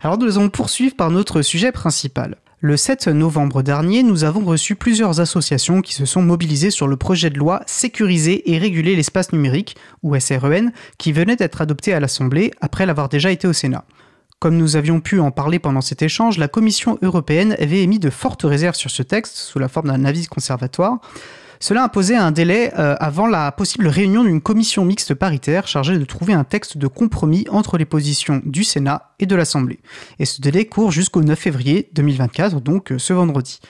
Alors nous allons poursuivre par notre sujet principal. Le 7 novembre dernier, nous avons reçu plusieurs associations qui se sont mobilisées sur le projet de loi Sécuriser et réguler l'espace numérique, ou SREN, qui venait d'être adopté à l'Assemblée après l'avoir déjà été au Sénat. Comme nous avions pu en parler pendant cet échange, la Commission européenne avait émis de fortes réserves sur ce texte sous la forme d'un avis conservatoire. Cela imposait un délai euh, avant la possible réunion d'une commission mixte paritaire chargée de trouver un texte de compromis entre les positions du Sénat et de l'Assemblée. Et ce délai court jusqu'au 9 février 2024, donc euh, ce vendredi.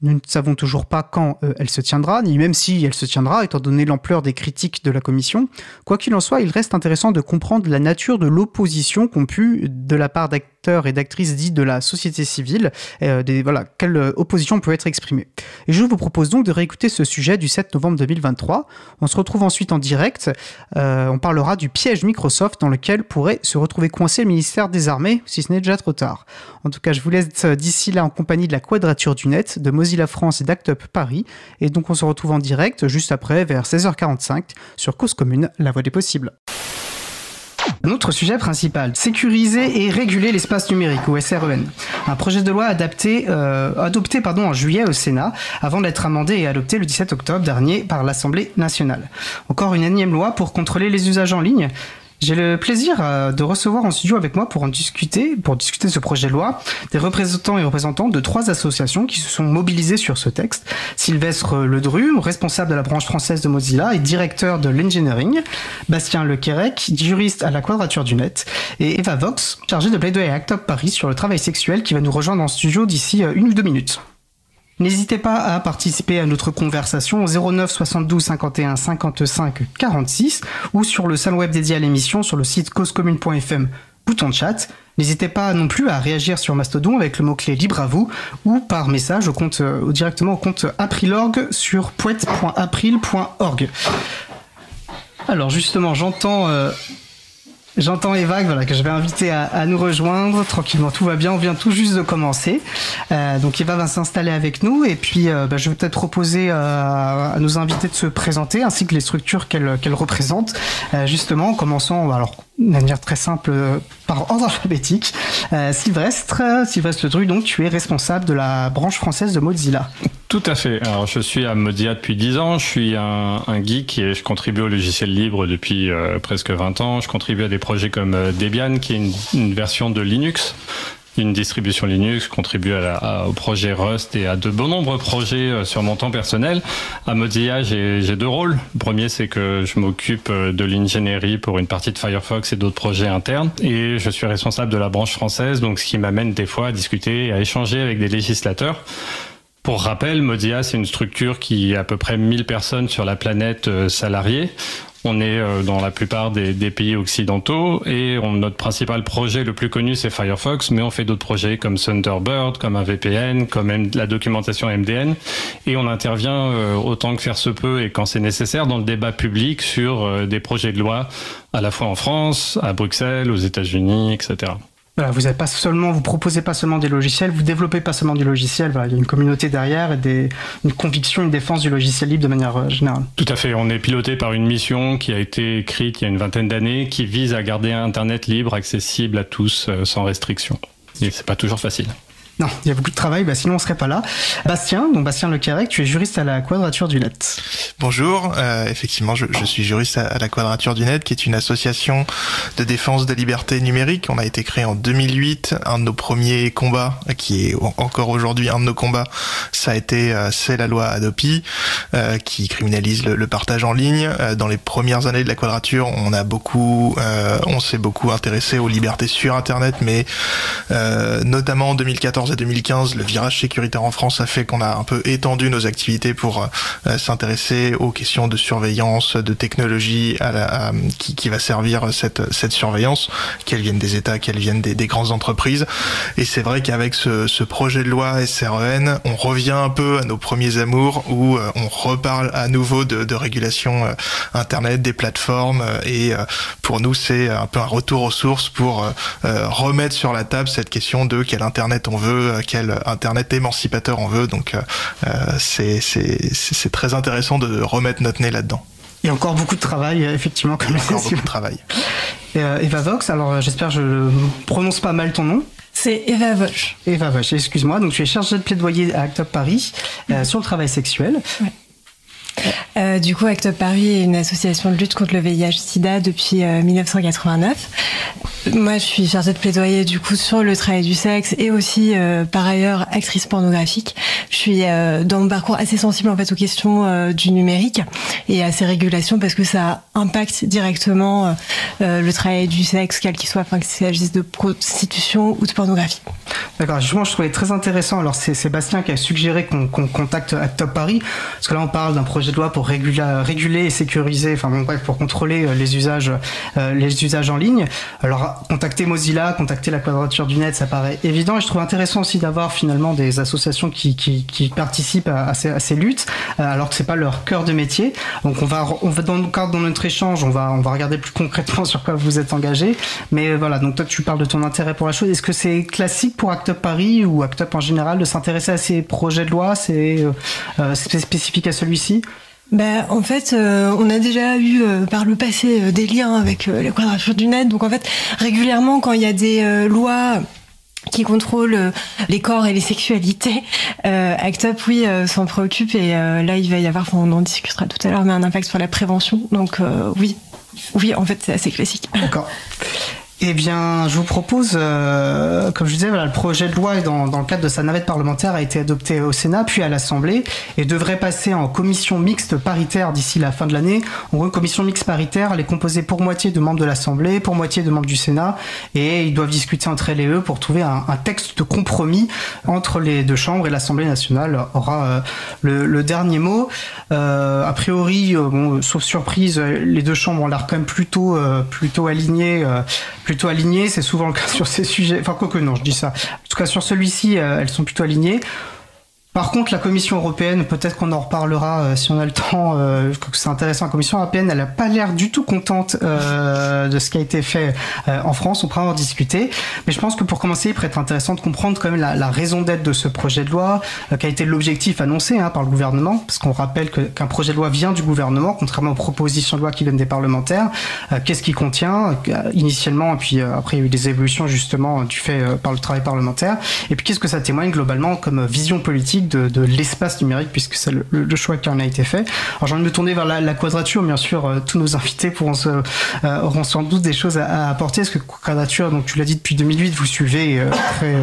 Nous ne savons toujours pas quand euh, elle se tiendra, ni même si elle se tiendra, étant donné l'ampleur des critiques de la Commission. Quoi qu'il en soit, il reste intéressant de comprendre la nature de l'opposition qu'ont pu, de la part d'acteurs et d'actrices dits de la société civile, euh, voilà, quelle opposition peut être exprimée. Et je vous propose donc de réécouter ce sujet du 7 novembre 2023. On se retrouve ensuite en direct. Euh, on parlera du piège Microsoft dans lequel pourrait se retrouver coincé le ministère des Armées, si ce n'est déjà trop tard. En tout cas, je vous laisse d'ici là en compagnie de la Quadrature du Net, de Mozilla France et d'Act Up Paris. Et donc on se retrouve en direct juste après, vers 16h45, sur Cause Commune, la voie des possibles. Notre sujet principal, sécuriser et réguler l'espace numérique, ou SREN. Un projet de loi adapté, euh, adopté pardon, en juillet au Sénat, avant d'être amendé et adopté le 17 octobre dernier par l'Assemblée nationale. Encore une énième loi pour contrôler les usages en ligne j'ai le plaisir euh, de recevoir en studio avec moi pour en discuter, pour discuter de ce projet de loi, des représentants et représentantes de trois associations qui se sont mobilisées sur ce texte. Sylvestre Ledru, responsable de la branche française de Mozilla et directeur de l'engineering. Bastien Lequerec, juriste à la Quadrature du Net. Et Eva Vox, chargée de plaidoyer Act Up Paris sur le travail sexuel qui va nous rejoindre en studio d'ici euh, une ou deux minutes. N'hésitez pas à participer à notre conversation au 09 72 51 55 46 ou sur le salon web dédié à l'émission sur le site causecommune.fm, bouton de chat. N'hésitez pas non plus à réagir sur Mastodon avec le mot-clé libre à vous ou par message au compte, euh, directement au compte Aprilorg sur poète.april.org. Alors justement, j'entends euh, J'entends Eva voilà, que je vais inviter à, nous rejoindre tranquillement. Tout va bien, on vient tout juste de commencer. Euh, donc Eva va s'installer avec nous et puis euh, bah, je vais peut-être proposer euh, à nos invités de se présenter ainsi que les structures qu'elle représentent. justement, en commençant alors de manière très simple par ordre alphabétique. Sylvestre, Sylvestre Ledru, donc tu es responsable de la branche française de Mozilla. Tout à fait. Alors, je suis à Modia depuis 10 ans. Je suis un, geek et je contribue au logiciel libre depuis euh, presque 20 ans. Je contribue à des projets comme euh, Debian, qui est une version de Linux une distribution Linux, contribue à la, au projet Rust et à de bon nombreux projets euh, sur mon temps personnel. À Mozilla, j'ai deux rôles. Le premier, c'est que je m'occupe de l'ingénierie pour une partie de Firefox et d'autres projets internes. Et je suis responsable de la branche française, donc ce qui m'amène des fois à discuter et à échanger avec des législateurs pour rappel, Modia, c'est une structure qui a à peu près 1000 personnes sur la planète euh, salariées. On est euh, dans la plupart des, pays occidentaux et notre principal projet le plus connu c'est Firefox, mais on fait d'autres projets comme Thunderbird, comme un VPN, comme la documentation MDN et on intervient euh, autant que faire se peut et quand c'est nécessaire dans le débat public sur des projets de loi à la fois en France, à Bruxelles, aux États-Unis, etc vous n'êtes pas seulement, vous proposez pas seulement des logiciels, vous développez pas seulement du logiciel. il y a une communauté derrière et une conviction, une défense du logiciel libre de manière euh, générale. Tout à fait. On est piloté par une mission qui a été écrite il y a une vingtaine d'années, qui vise à garder Internet libre, accessible à tous, euh, sans restriction. Et c'est pas toujours facile. Non, il y a beaucoup de travail, bah sinon on serait pas là. Bastien, donc Bastien Lecarec, tu es juriste à la Quadrature du Net. Bonjour, euh, effectivement, je, suis juriste à, la Quadrature du Net, qui est une association de défense des libertés numériques. On a été créé en 2008. Un de nos premiers combats, qui est encore aujourd'hui un de nos combats, ça a été euh, c'est la loi Adopi, euh, qui criminalise le, le, partage en ligne. Dans les premières années de la Quadrature, on a beaucoup, on s'est beaucoup intéressé aux libertés sur Internet, mais notamment en 2014 et 2015, le virage sécuritaire en France a fait qu'on a un peu étendu nos activités pour euh, s'intéresser aux questions de surveillance, de technologie qui, va servir cette, cette surveillance, qu'elle vienne des États, qu'elle vienne des, des, grandes entreprises. Et c'est vrai qu'avec ce, projet de loi SREN, on revient un peu à nos premiers amours où euh, on reparle à nouveau de, régulation euh, Internet, des plateformes. et pour nous, c'est un peu un retour aux sources pour remettre sur la table cette question de quel Internet on veut euh, quel Internet émancipateur on veut. Donc euh, euh, c'est très intéressant de remettre notre nez là-dedans. Il y a encore beaucoup de travail, effectivement, comme encore beaucoup de travail. Eva Vox, alors j'espère que je prononce pas mal ton nom. C'est Eva Vosch. Eva Vosch, excuse-moi. Donc, tu es chargée de plaidoyer à Act Paris sur le travail sexuel. Euh, du coup, Act Up Paris est une association de lutte contre le VIH/SIDA depuis 1989. Euh, Moi, je suis chargée de plaidoyer du coup sur le travail du sexe et aussi, euh, par ailleurs, actrice pornographique. Je suis dans mon parcours assez sensible en fait aux questions du numérique et à ces régulations parce que ça impacte directement le travail du sexe, quel qu'il soit, enfin qu'il s'agisse de prostitution ou de pornographie. D'accord. Justement, je trouvais très intéressant. Alors, c'est Sébastien qui a suggéré qu'on contacte Act Up Paris parce que là, on parle d'un projet de loi pour réguler, et sécuriser, enfin bon, bref, pour contrôler euh, les usages, euh, les usages en ligne. Alors, contacter Mozilla, contacter la Quadrature du Net, ça paraît évident. Et je trouve intéressant aussi d'avoir finalement des associations qui, qui, qui participent à, ces, à, ces, luttes, euh, alors que c'est pas leur cœur de métier. Donc, on va, on va dans de notre échange, on va, on va regarder plus concrètement sur quoi vous êtes engagé. Mais voilà, donc toi, tu parles de ton intérêt pour la chose. Est-ce que c'est classique pour Act Up Paris ou Act Up en général de s'intéresser à ces projets de loi C'est euh, spécifique à celui-ci? Ben, en fait, euh, on a déjà eu euh, par le passé euh, des liens avec la quadrature du net. Donc en fait, régulièrement, quand il y a des lois qui contrôlent les corps et les sexualités, ACT UP, oui, s'en préoccupe. Et là, il va y avoir, on en discutera tout à l'heure, mais un impact sur la prévention. Donc oui, oui, en fait, c'est assez classique. D'accord. Eh bien, je vous propose, euh, comme je disais, voilà, le projet de loi, dans, dans, le cadre de sa navette parlementaire, a été adopté au Sénat, puis à l'Assemblée, et devrait passer en commission mixte paritaire d'ici la fin de l'année. En gros, une commission mixte paritaire, elle est composée pour moitié de membres de l'Assemblée, pour moitié de membres du Sénat, et ils doivent discuter entre elles et eux pour trouver un, texte de compromis entre les deux chambres, et l'Assemblée nationale aura euh, le, dernier mot. Euh, a priori, sauf surprise, les deux chambres ont l'air quand même plutôt, plutôt alignées plutôt alignées. C'est souvent le cas sur ces sujets. Enfin, quoi que non, je dis ça. En tout cas, sur celui-ci, euh, elles sont plutôt alignées. Par contre, la Commission européenne, peut-être qu'on en reparlera euh, si on a le temps, euh, que c'est intéressant, la Commission européenne, elle n'a pas l'air du tout contente euh, de ce qui a été fait euh, en France, on pourra en discuter. Mais je pense que pour commencer, il pourrait être intéressant de comprendre quand même la, la raison d'être de ce projet de loi, euh, qui a été l'objectif annoncé hein, par le gouvernement, parce qu'on rappelle qu'un projet de loi vient du gouvernement, contrairement aux propositions de loi qui viennent des parlementaires. Qu'est-ce qu'il contient initialement, et puis après il y a eu des évolutions justement du fait par le travail parlementaire. Et puis qu'est-ce que ça témoigne globalement comme vision politique de, l'espace numérique, puisque c'est le, choix qui en a été fait. Alors j'ai envie de me tourner vers la, quadrature, bien sûr, euh, tous nos invités pourront se, euh, auront sans doute des choses à, à apporter. Est-ce que quadrature, donc tu l'as dit depuis 2008, vous suivez euh, très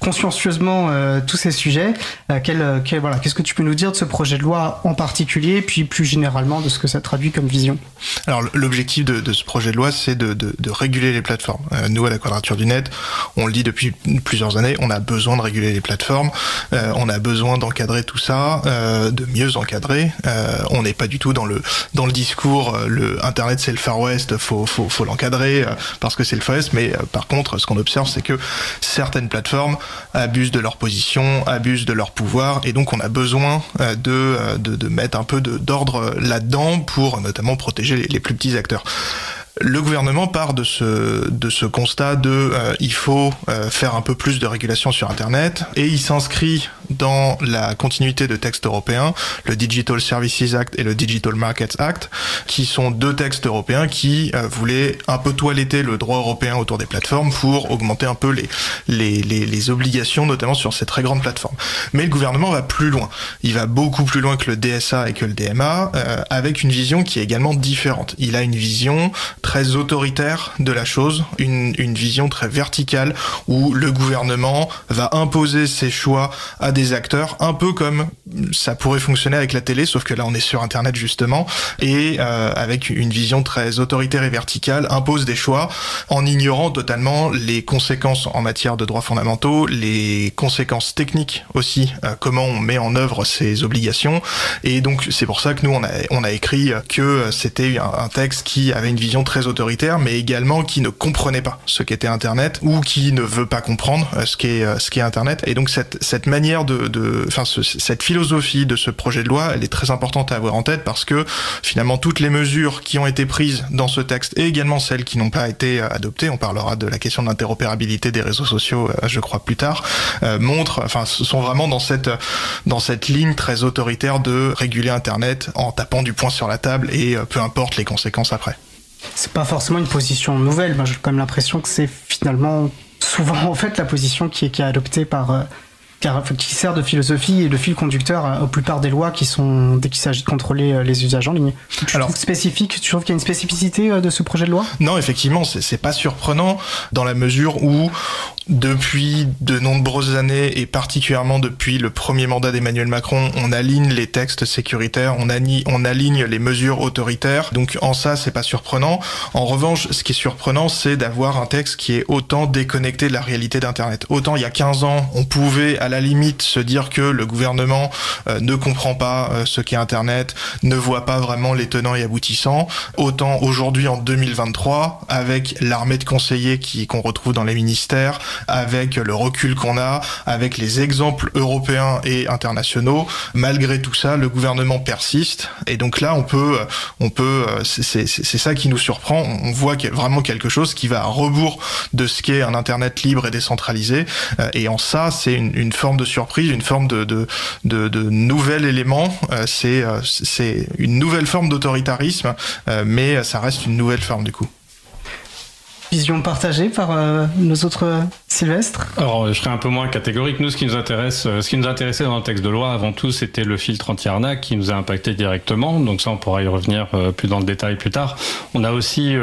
consciencieusement euh, tous ces sujets. Euh, quel, euh, quel, voilà, qu'est-ce que tu peux nous dire de ce projet de loi en particulier, puis plus généralement de ce que ça traduit comme vision? Alors l'objectif de, de, ce projet de loi, c'est de, de, de, réguler les plateformes. Euh, nous, à la Quadrature du Net, on le dit depuis plusieurs années, on a besoin de réguler les plateformes, euh, on a besoin d'encadrer tout ça, euh, de mieux encadrer. on n'est pas du tout dans le dans le discours, le Internet c'est le Far West, faut faut, faut l'encadrer parce que c'est le Far West. Mais par contre, ce qu'on observe, c'est que certaines plateformes abusent de leur position, abusent de leur pouvoir, et donc on a besoin euh, de, euh, de, de mettre un peu d'ordre là-dedans pour notamment protéger les plus petits acteurs. Le gouvernement part de ce, de ce constat de euh, il faut euh, faire un peu plus de régulation sur Internet et il s'inscrit dans la continuité de textes européens, le Digital Services Act et le Digital Markets Act, qui sont deux textes européens qui euh, voulaient un peu toiletter le droit européen autour des plateformes pour augmenter un peu les, les, les, les obligations, notamment sur ces très grandes plateformes. Mais le gouvernement va plus loin. Il va beaucoup plus loin que le DSA et que le DMA, euh, avec une vision qui est également différente. Il a une vision autoritaire de la chose, une, une vision très verticale où le gouvernement va imposer ses choix à des acteurs, un peu comme ça pourrait fonctionner avec la télé, sauf que là on est sur Internet justement, et euh, avec une vision très autoritaire et verticale, impose des choix en ignorant totalement les conséquences en matière de droits fondamentaux, les conséquences techniques aussi, euh, comment on met en œuvre ces obligations, et donc c'est pour ça que nous on a, on a écrit que c'était un, un texte qui avait une vision très autoritaire, mais également qui ne comprenait pas ce qu'était Internet ou qui ne veut pas comprendre ce qu'est ce qu'est Internet. Et donc cette cette manière de, enfin ce, cette philosophie de ce projet de loi, elle est très importante à avoir en tête parce que finalement toutes les mesures qui ont été prises dans ce texte et également celles qui n'ont pas été adoptées, on parlera de la question de l'interopérabilité des réseaux sociaux, je crois plus tard, montrent, enfin, sont vraiment dans cette dans cette ligne très autoritaire de réguler Internet en tapant du poing sur la table et peu importe les conséquences après. C'est pas forcément une position nouvelle. Moi, j'ai quand même l'impression que c'est finalement souvent en fait la position qui est, qui est adoptée par euh, qui sert de philosophie et de fil conducteur à, plupart des lois qui sont dès qu'il s'agit de contrôler euh, les usages en ligne. Alors spécifique, tu trouves qu'il y a une spécificité euh, de ce projet de loi? Non, effectivement, c'est pas surprenant dans la mesure où depuis de nombreuses années et particulièrement depuis le premier mandat d'Emmanuel Macron, on aligne les textes sécuritaires, on, aligne les mesures autoritaires. Donc en ça, c'est pas surprenant. En revanche, ce qui est surprenant, c'est d'avoir un texte qui est autant déconnecté de la réalité d'Internet. Autant il y a 15 ans, on pouvait à la limite se dire que le gouvernement euh, ne comprend pas euh, ce qu'est Internet, ne voit pas vraiment les tenants et aboutissants. Autant aujourd'hui en 2023, avec l'armée de conseillers qui qu'on retrouve dans les ministères, avec le recul qu'on a, avec les exemples européens et internationaux. Malgré tout ça, le gouvernement persiste. Et donc là, on peut, on peut, c'est ça qui nous surprend. On voit vraiment quelque chose qui va à rebours de ce qu'est un Internet libre et décentralisé. Euh, et en ça, c'est une, forme de surprise, une forme de, de, de, nouvel élément. Euh, c'est, euh, c'est une nouvelle forme d'autoritarisme, mais ça reste une nouvelle forme du coup vision partagée par nos autres euh, Sylvestres Alors, je serais un peu moins catégorique. Nous, ce qui nous intéresse, euh, ce qui nous intéressait dans le texte de loi, avant tout, c'était le filtre anti-arnaque qui nous a impacté directement. Donc ça, on pourra y revenir plus dans le détail plus tard. On a aussi,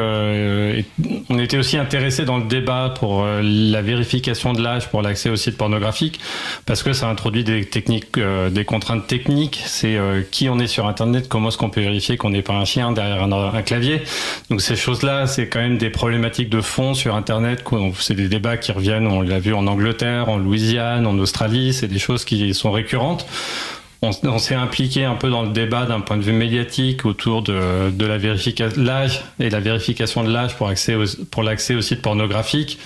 on était aussi intéressé dans le débat pour la vérification de l'âge pour l'accès aux sites pornographiques, parce que ça introduit des techniques, des contraintes techniques. C'est qui on est sur Internet, comment est-ce qu'on peut vérifier qu'on n'est pas un chien derrière un, un clavier. Donc ces choses-là, c'est quand même des problématiques de fond sur Internet. C'est des débats qui reviennent, on l'a vu en Angleterre, en Louisiane, en Australie, c'est des choses qui sont récurrentes. On, s'est impliqué un peu dans le débat d'un point de vue médiatique autour de, de la vérification l'âge et la vérification de l'âge pour, accès pour l'accès aux sites pornographiques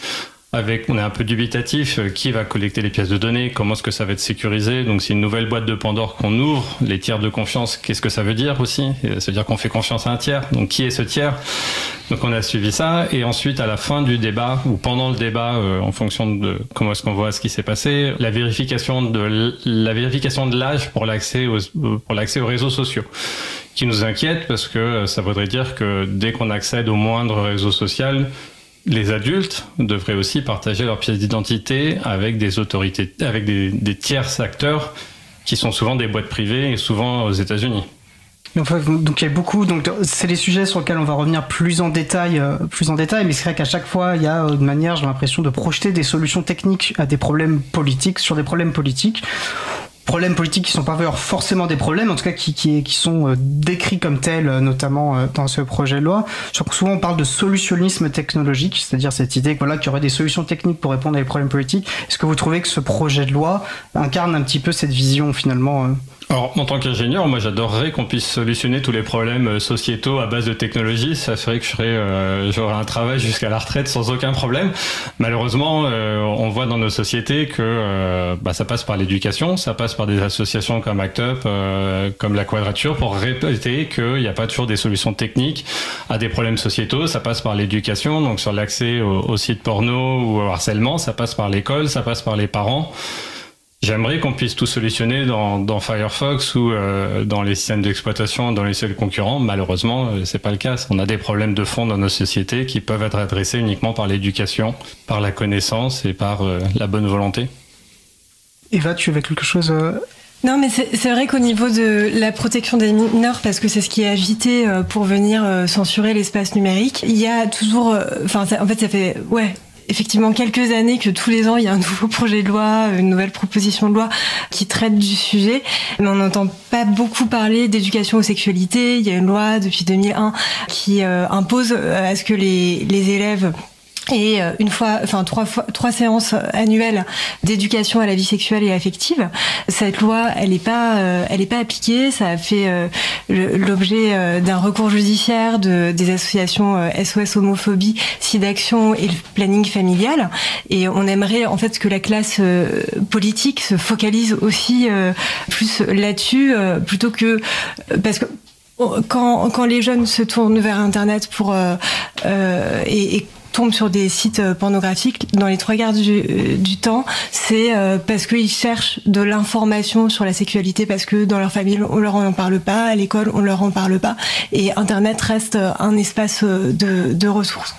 avec, on est un peu dubitatif, euh, qui va collecter les pièces de données, comment est-ce que ça va être sécurisé? Donc c'est une nouvelle boîte de Pandore qu'on ouvre. Les tiers de confiance, qu'est-ce que ça veut dire aussi? Ça veut dire qu'on fait confiance à un tiers. Donc qui est ce tiers? Donc on a suivi ça. Et ensuite, à la fin du débat, ou pendant le débat, euh, en fonction de comment est-ce qu'on voit ce qui s'est passé, la vérification de la vérification de l'âge pour l'accès aux, pour l'accès aux réseaux sociaux qui nous inquiète parce que euh, ça voudrait dire que dès qu'on accède au moindre réseau social, les adultes devraient aussi partager leurs pièces d'identité avec des autorités, avec des, des tiers acteurs qui sont souvent des boîtes privées et souvent aux États-Unis. Donc il y a beaucoup, donc c'est les sujets sur lesquels on va revenir plus en détail, euh, plus en détail. Mais c'est vrai qu'à chaque fois, il y a une manière, j'ai l'impression, de projeter des solutions techniques à des problèmes politiques sur des problèmes politiques problèmes politiques qui sont pas forcément des problèmes, en tout cas qui, sont euh, décrits comme tels, euh, notamment euh, dans ce projet de loi. Souvent, on parle de solutionnisme technologique, c'est-à-dire cette idée voilà, qu'il y aurait des solutions techniques pour répondre à des problèmes politiques. Est-ce que vous trouvez que ce projet de loi incarne un petit peu cette vision finalement alors, en tant qu'ingénieur, moi, j'adorerais qu'on puisse solutionner tous les problèmes euh, sociétaux à base de technologie. Ça ferait que je euh, j'aurais un travail jusqu'à la retraite sans aucun problème. Malheureusement, euh, on voit dans nos sociétés que bah, ça passe par l'éducation, ça passe par des associations comme ACT UP, comme la Quadrature, pour répéter qu'il n'y a pas toujours des solutions techniques à des problèmes sociétaux. Ça passe par l'éducation, donc sur l'accès aux sites porno ou au harcèlement, ça passe par l'école, ça passe par les parents. J'aimerais qu'on puisse tout solutionner dans, Firefox ou euh, dans les systèmes d'exploitation, dans les seuls concurrents. Malheureusement, euh, c'est pas le cas. On a des problèmes de fond dans nos sociétés qui peuvent être adressés uniquement par l'éducation, par la connaissance et par euh, la bonne volonté. Eva, tu avais quelque chose non, mais c'est vrai qu'au niveau de la protection des mineurs, parce que c'est ce qui est agité pour venir censurer l'espace numérique, il y a toujours, enfin, en fait, ça fait, ouais, effectivement quelques années que tous les ans il y a un nouveau projet de loi, une nouvelle proposition de loi qui traite du sujet, mais on n'entend pas beaucoup parler d'éducation aux sexualités. Il y a une loi depuis 2001 qui euh, impose euh, à ce que les, les élèves et euh, une fois, enfin trois fois, trois séances annuelles d'éducation à la vie sexuelle et affective. Cette loi, elle n'est pas, euh, elle est pas appliquée. Ça a fait euh, l'objet d'un recours judiciaire de des associations SOS homophobie, SIDAction et le planning familial. Et on aimerait en fait que la classe politique se focalise aussi plus là-dessus, plutôt que parce que quand, quand les jeunes se tournent vers Internet pour et, et sur des sites euh, pornographiques, dans les trois quarts du, euh, temps, c'est euh, parce qu'ils cherchent de l'information sur la sexualité, parce que dans leur famille, on leur en parle pas, à l'école, on leur en parle pas, et Internet reste un espace de ressources.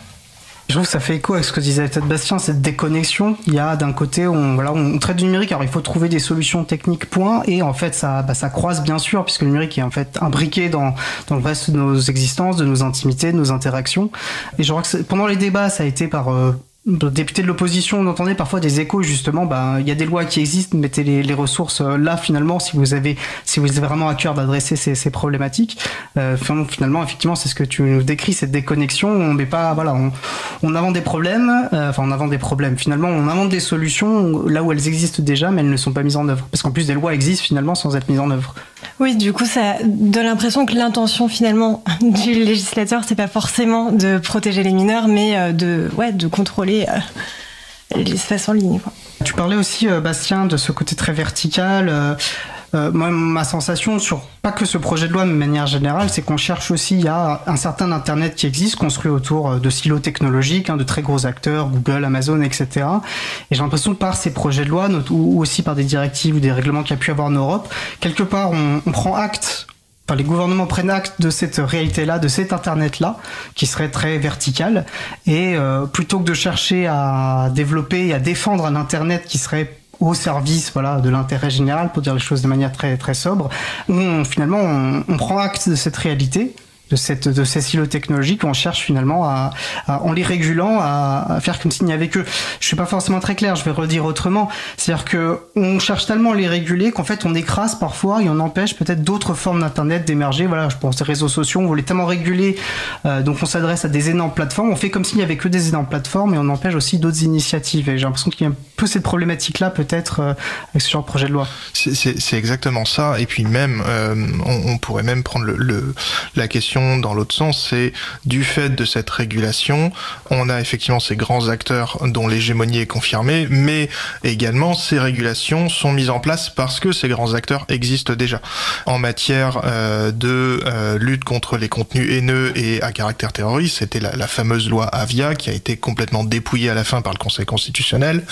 Je trouve que ça fait écho avec ce que disait peut-être Bastien, cette déconnexion. Il y a d'un côté, on, voilà, on traite du numérique, alors il faut trouver des solutions techniques, point, et en fait, ça, bah, ça croise bien sûr, puisque le numérique est en fait imbriqué dans, dans le reste de nos existences, de nos intimités, de nos interactions. Et je crois que pendant les débats, ça a été par euh, député de l'opposition, on entendait parfois des échos justement. Ben, il y a des lois qui existent, mettez les, les ressources euh, là finalement si vous avez, si vous avez vraiment à cœur d'adresser ces, problématiques. Euh, finalement, effectivement, c'est ce que tu nous décris, cette déconnexion. On met pas, voilà, on, on invente des problèmes. Euh, enfin, on invente des problèmes. Finalement, on invente des solutions là où elles existent déjà, mais elles ne sont pas mises en œuvre. Parce qu'en plus, des lois existent finalement sans être mises en œuvre. Oui, du coup, ça donne l'impression que l'intention finalement du législateur, c'est pas forcément de protéger les mineurs, mais de, ouais, de contrôler euh, l'espace en ligne. Quoi. Tu parlais aussi, euh, Bastien, de ce côté très vertical. Euh, moi, ma sensation sur pas que ce projet de loi, mais de manière générale, c'est qu'on cherche aussi, il y a un certain Internet qui existe, construit autour de silos technologiques, hein, de très gros acteurs, Google, Amazon, etc. Et j'ai l'impression que par ces projets de loi, ou aussi par des directives ou des règlements qu'il y a pu avoir en Europe, quelque part, on prend acte Enfin, les gouvernements prennent acte de cette réalité-là, de cet Internet-là, qui serait très vertical. Et euh, plutôt que de chercher à développer et à défendre un Internet qui serait au service voilà de l'intérêt général pour dire les choses de manière très très sobre on, finalement on, on prend acte de cette réalité de, cette, de ces silos technologiques, on cherche finalement à, à en les régulant, à, faire comme s'il n'y avait que. Je suis pas forcément très clair, je vais redire autrement. C'est-à-dire que on cherche tellement à les réguler qu'en fait on écrase parfois et on empêche peut-être d'autres formes d'internet d'émerger. Voilà, je pense aux réseaux sociaux, on voulait tellement réguler, euh, donc on s'adresse à des énormes plateformes. On fait comme s'il n'y avait que des énormes plateformes et on empêche aussi d'autres initiatives. Et j'ai l'impression qu'il y a un peu cette problématique-là peut-être euh, avec ce genre de projet de loi. C'est exactement ça. Et puis même, euh, on, pourrait même prendre le, la question dans l'autre sens, c'est du fait de cette régulation, on a effectivement ces grands acteurs dont l'hégémonie est confirmée, mais également ces régulations sont mises en place parce que ces grands acteurs existent déjà. En matière euh, de euh, lutte contre les contenus haineux et à caractère terroriste, c'était la, fameuse loi Avia qui a été complètement dépouillée à la fin par le Conseil constitutionnel,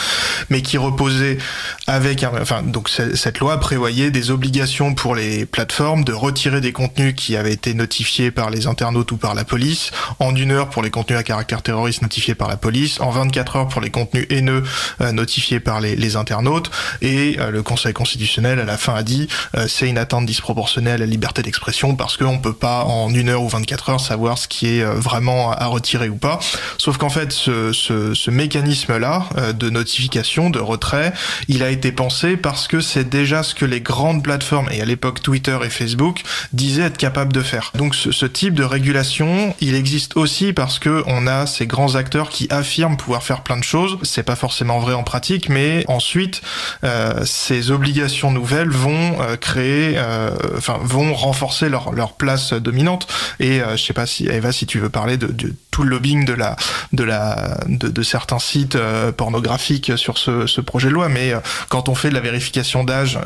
mais qui reposait avec enfin donc cette loi prévoyait des obligations pour les plateformes de retirer des contenus qui avaient été notifiés par les internautes ou par la police, en une heure pour les contenus à caractère terroriste notifiés par la police, en 24 heures pour les contenus haineux euh, notifiés par les, les internautes, et euh, le Conseil constitutionnel à la fin a dit euh, c'est une atteinte disproportionnée à la liberté d'expression parce qu'on peut pas en une heure ou 24 heures savoir ce qui est euh, vraiment à retirer ou pas. Sauf qu'en fait ce, ce, mécanisme-là de notification, de retrait, il a été pensé parce que c'est déjà ce que les grandes plateformes, et à l'époque Twitter et Facebook, disaient être capables de faire. Donc type de régulation, il existe aussi parce que on a ces grands acteurs qui affirment pouvoir faire plein de choses. C'est pas forcément vrai en pratique, mais ensuite euh, ces obligations nouvelles vont euh, créer, euh, enfin vont renforcer leur leur place dominante. Et je sais pas si Eva, si tu veux parler de, le lobbying de la de la de, certains sites euh, pornographiques sur ce, projet de loi, mais euh, quand on fait de la vérification d'âge,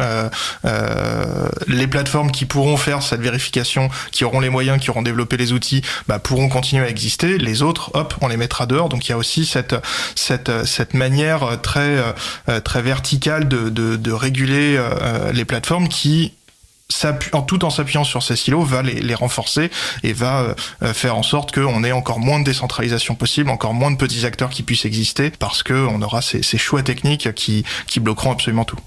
les plateformes qui pourront faire cette vérification, qui auront les moyens, qui auront développé les outils, bah, pourront continuer à exister. Les autres, hop, on les mettra dehors. Donc il y a aussi cette cette cette manière très très verticale de réguler les plateformes qui tout en s'appuyant sur ces silos, va les, renforcer et va euh, faire en sorte qu'on ait encore moins de décentralisation possible, encore moins de petits acteurs qui puissent exister, parce qu'on aura ces, choix techniques qui bloqueront absolument tout.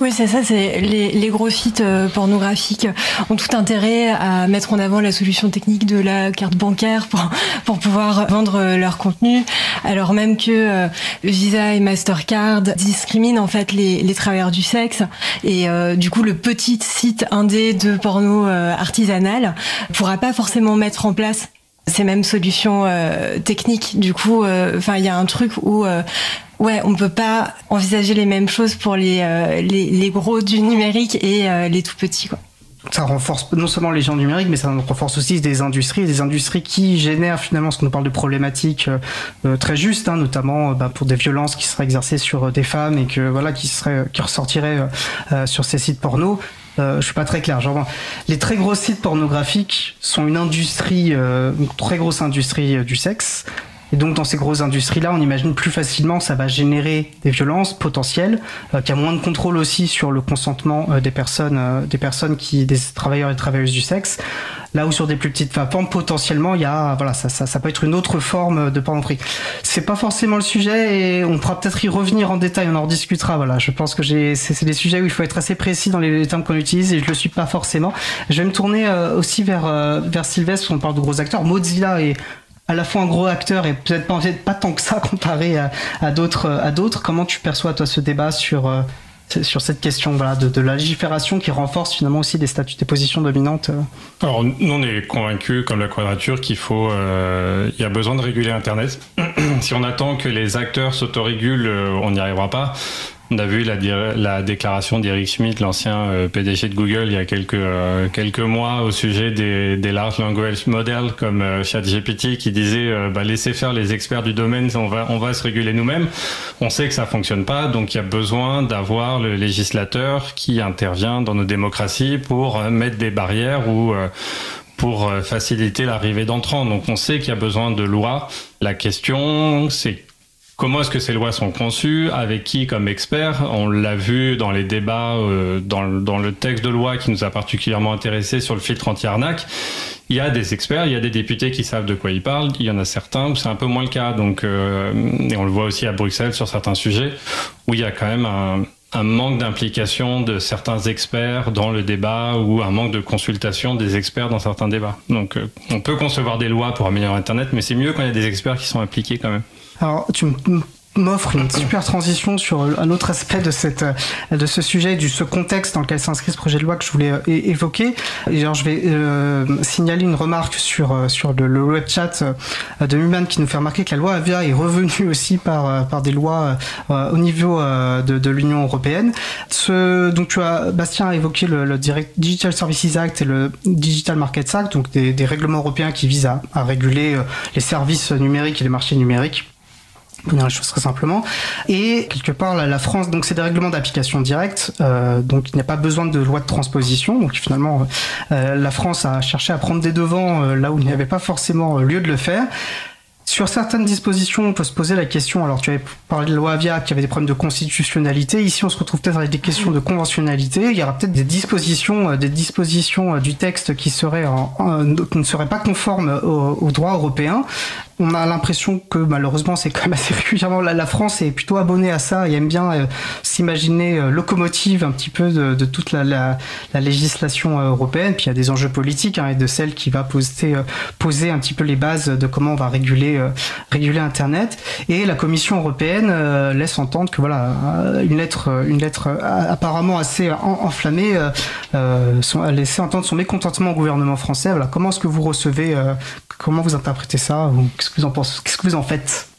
Oui, c'est ça. C'est les, les, gros sites euh, pornographiques ont tout intérêt à mettre en avant la solution technique de la carte bancaire pour pour pouvoir vendre leur contenu, alors même que euh, Visa et Mastercard discriminent en fait les, les travailleurs du sexe et euh, du coup le petit site indé de porno euh, artisanal pourra pas forcément mettre en place ces mêmes solutions techniques. Du coup, enfin, il y a un truc où Ouais, on peut pas envisager les mêmes choses pour les, les, les, gros du numérique et les tout petits. Quoi ça renforce non seulement les gens numériques, mais ça renforce aussi des industries, des industries qui génèrent finalement ce qu'on parle de problématiques euh, euh, très justes, hein, notamment euh, bah, pour des violences qui seraient exercées sur des femmes et que voilà qui seraient qui ressortiraient sur ces sites porno. je suis pas très clair. Les très gros sites pornographiques sont une industrie, une très grosse industrie du sexe. Et donc dans ces grosses industries-là, on imagine plus facilement ça va générer des violences potentielles, euh, qu'il y a moins de contrôle aussi sur le consentement euh, des personnes, euh, des personnes qui, des travailleurs et travailleuses du sexe. Là où sur des plus petites femmes, potentiellement, il y a, voilà, ça, ça, ça peut être une autre forme de pornographie. C'est pas forcément le sujet et on pourra peut-être y revenir en détail, on en rediscutera. Voilà, je pense que j'ai, c'est, des sujets où il faut être assez précis dans les, termes qu'on utilise et je le suis pas forcément. Je vais me tourner aussi vers vers Sylvestre, on parle de gros acteurs. Mozilla et à la fois un gros acteur et peut-être pas, tant que ça comparé à, d'autres. Comment tu perçois toi ce débat sur euh, sur cette question voilà, de, la légifération qui renforce finalement aussi des statuts, des positions dominantes euh? Alors nous on est convaincus comme la quadrature qu'il faut, euh, il y a besoin de réguler Internet. si on attend que les acteurs s'autorégulent, on n'y arrivera pas. On a vu la, la déclaration d'Eric Schmidt, l'ancien euh, PDG de Google, il y a quelques, euh, quelques mois au sujet des, des large language models comme euh, ChatGPT qui disait bah, laissez faire les experts du domaine, on va, on va se réguler nous-mêmes. On sait que ça fonctionne pas, donc il y a besoin d'avoir le législateur qui intervient dans nos démocraties pour mettre des barrières ou pour faciliter l'arrivée d'entrants. Donc on sait qu'il y a besoin de lois. La question, c'est Comment est-ce que ces lois sont conçues? Avec qui comme expert? On l'a vu dans les débats, euh, dans, dans, le texte de loi qui nous a particulièrement intéressé sur le filtre anti-arnaque. Il y a des experts, il y a des députés qui savent de quoi ils parlent. Il y en a certains où c'est un peu moins le cas. Donc, euh, et on le voit aussi à Bruxelles sur certains sujets où il y a quand même un, un manque d'implication de certains experts dans le débat ou un manque de consultation des experts dans certains débats. Donc, euh, on peut concevoir des lois pour améliorer Internet, mais c'est mieux quand il y a des experts qui sont impliqués quand même. Alors, tu m'offre une super transition sur un autre aspect de cette euh, de ce sujet du ce contexte dans lequel s'inscrit ce projet de loi que je voulais euh, évoquer. Et genre je vais euh, signaler une remarque sur sur le, web chat de Human qui nous fait remarquer que la loi Avia est revenue aussi par par des lois au niveau de, de l'Union européenne. Ce donc tu as Bastien a évoqué le, le, Digital Services Act et le Digital Markets Act donc des, des règlements européens qui visent à, à réguler les services numériques et les marchés numériques pour dire les choses très simplement. Et quelque part, la, France, donc c'est des règlements d'application directe, euh, donc il n'y a pas besoin de loi de transposition. Donc finalement, euh, la France a cherché à prendre des devants euh, là où il n'y avait pas forcément lieu de le faire. Sur certaines dispositions, on peut se poser la question, alors tu avais parlé de loi Avia qui avait des problèmes de constitutionnalité, ici on se retrouve peut-être avec des questions de conventionnalité, il y aura peut-être des dispositions, euh, des dispositions euh, du texte qui, seraient qui ne seraient pas conformes au, droit européen. On a l'impression que malheureusement c'est quand même assez régulièrement la, France est plutôt abonnée à ça et aime bien euh, s'imaginer locomotive un petit peu de, toute la, législation européenne. Puis il y a des enjeux politiques hein, et de celle qui va poser, poser un petit peu les bases de comment on va réguler euh, réguler, Internet. Et la Commission européenne euh, laisse entendre que voilà, euh, une lettre, une lettre apparemment assez enflammée a laissé entendre son mécontentement au gouvernement français. Voilà, comment est-ce que vous recevez, comment vous interprétez ça Qu'est-ce que vous en pensez Qu'est-ce que vous en faites?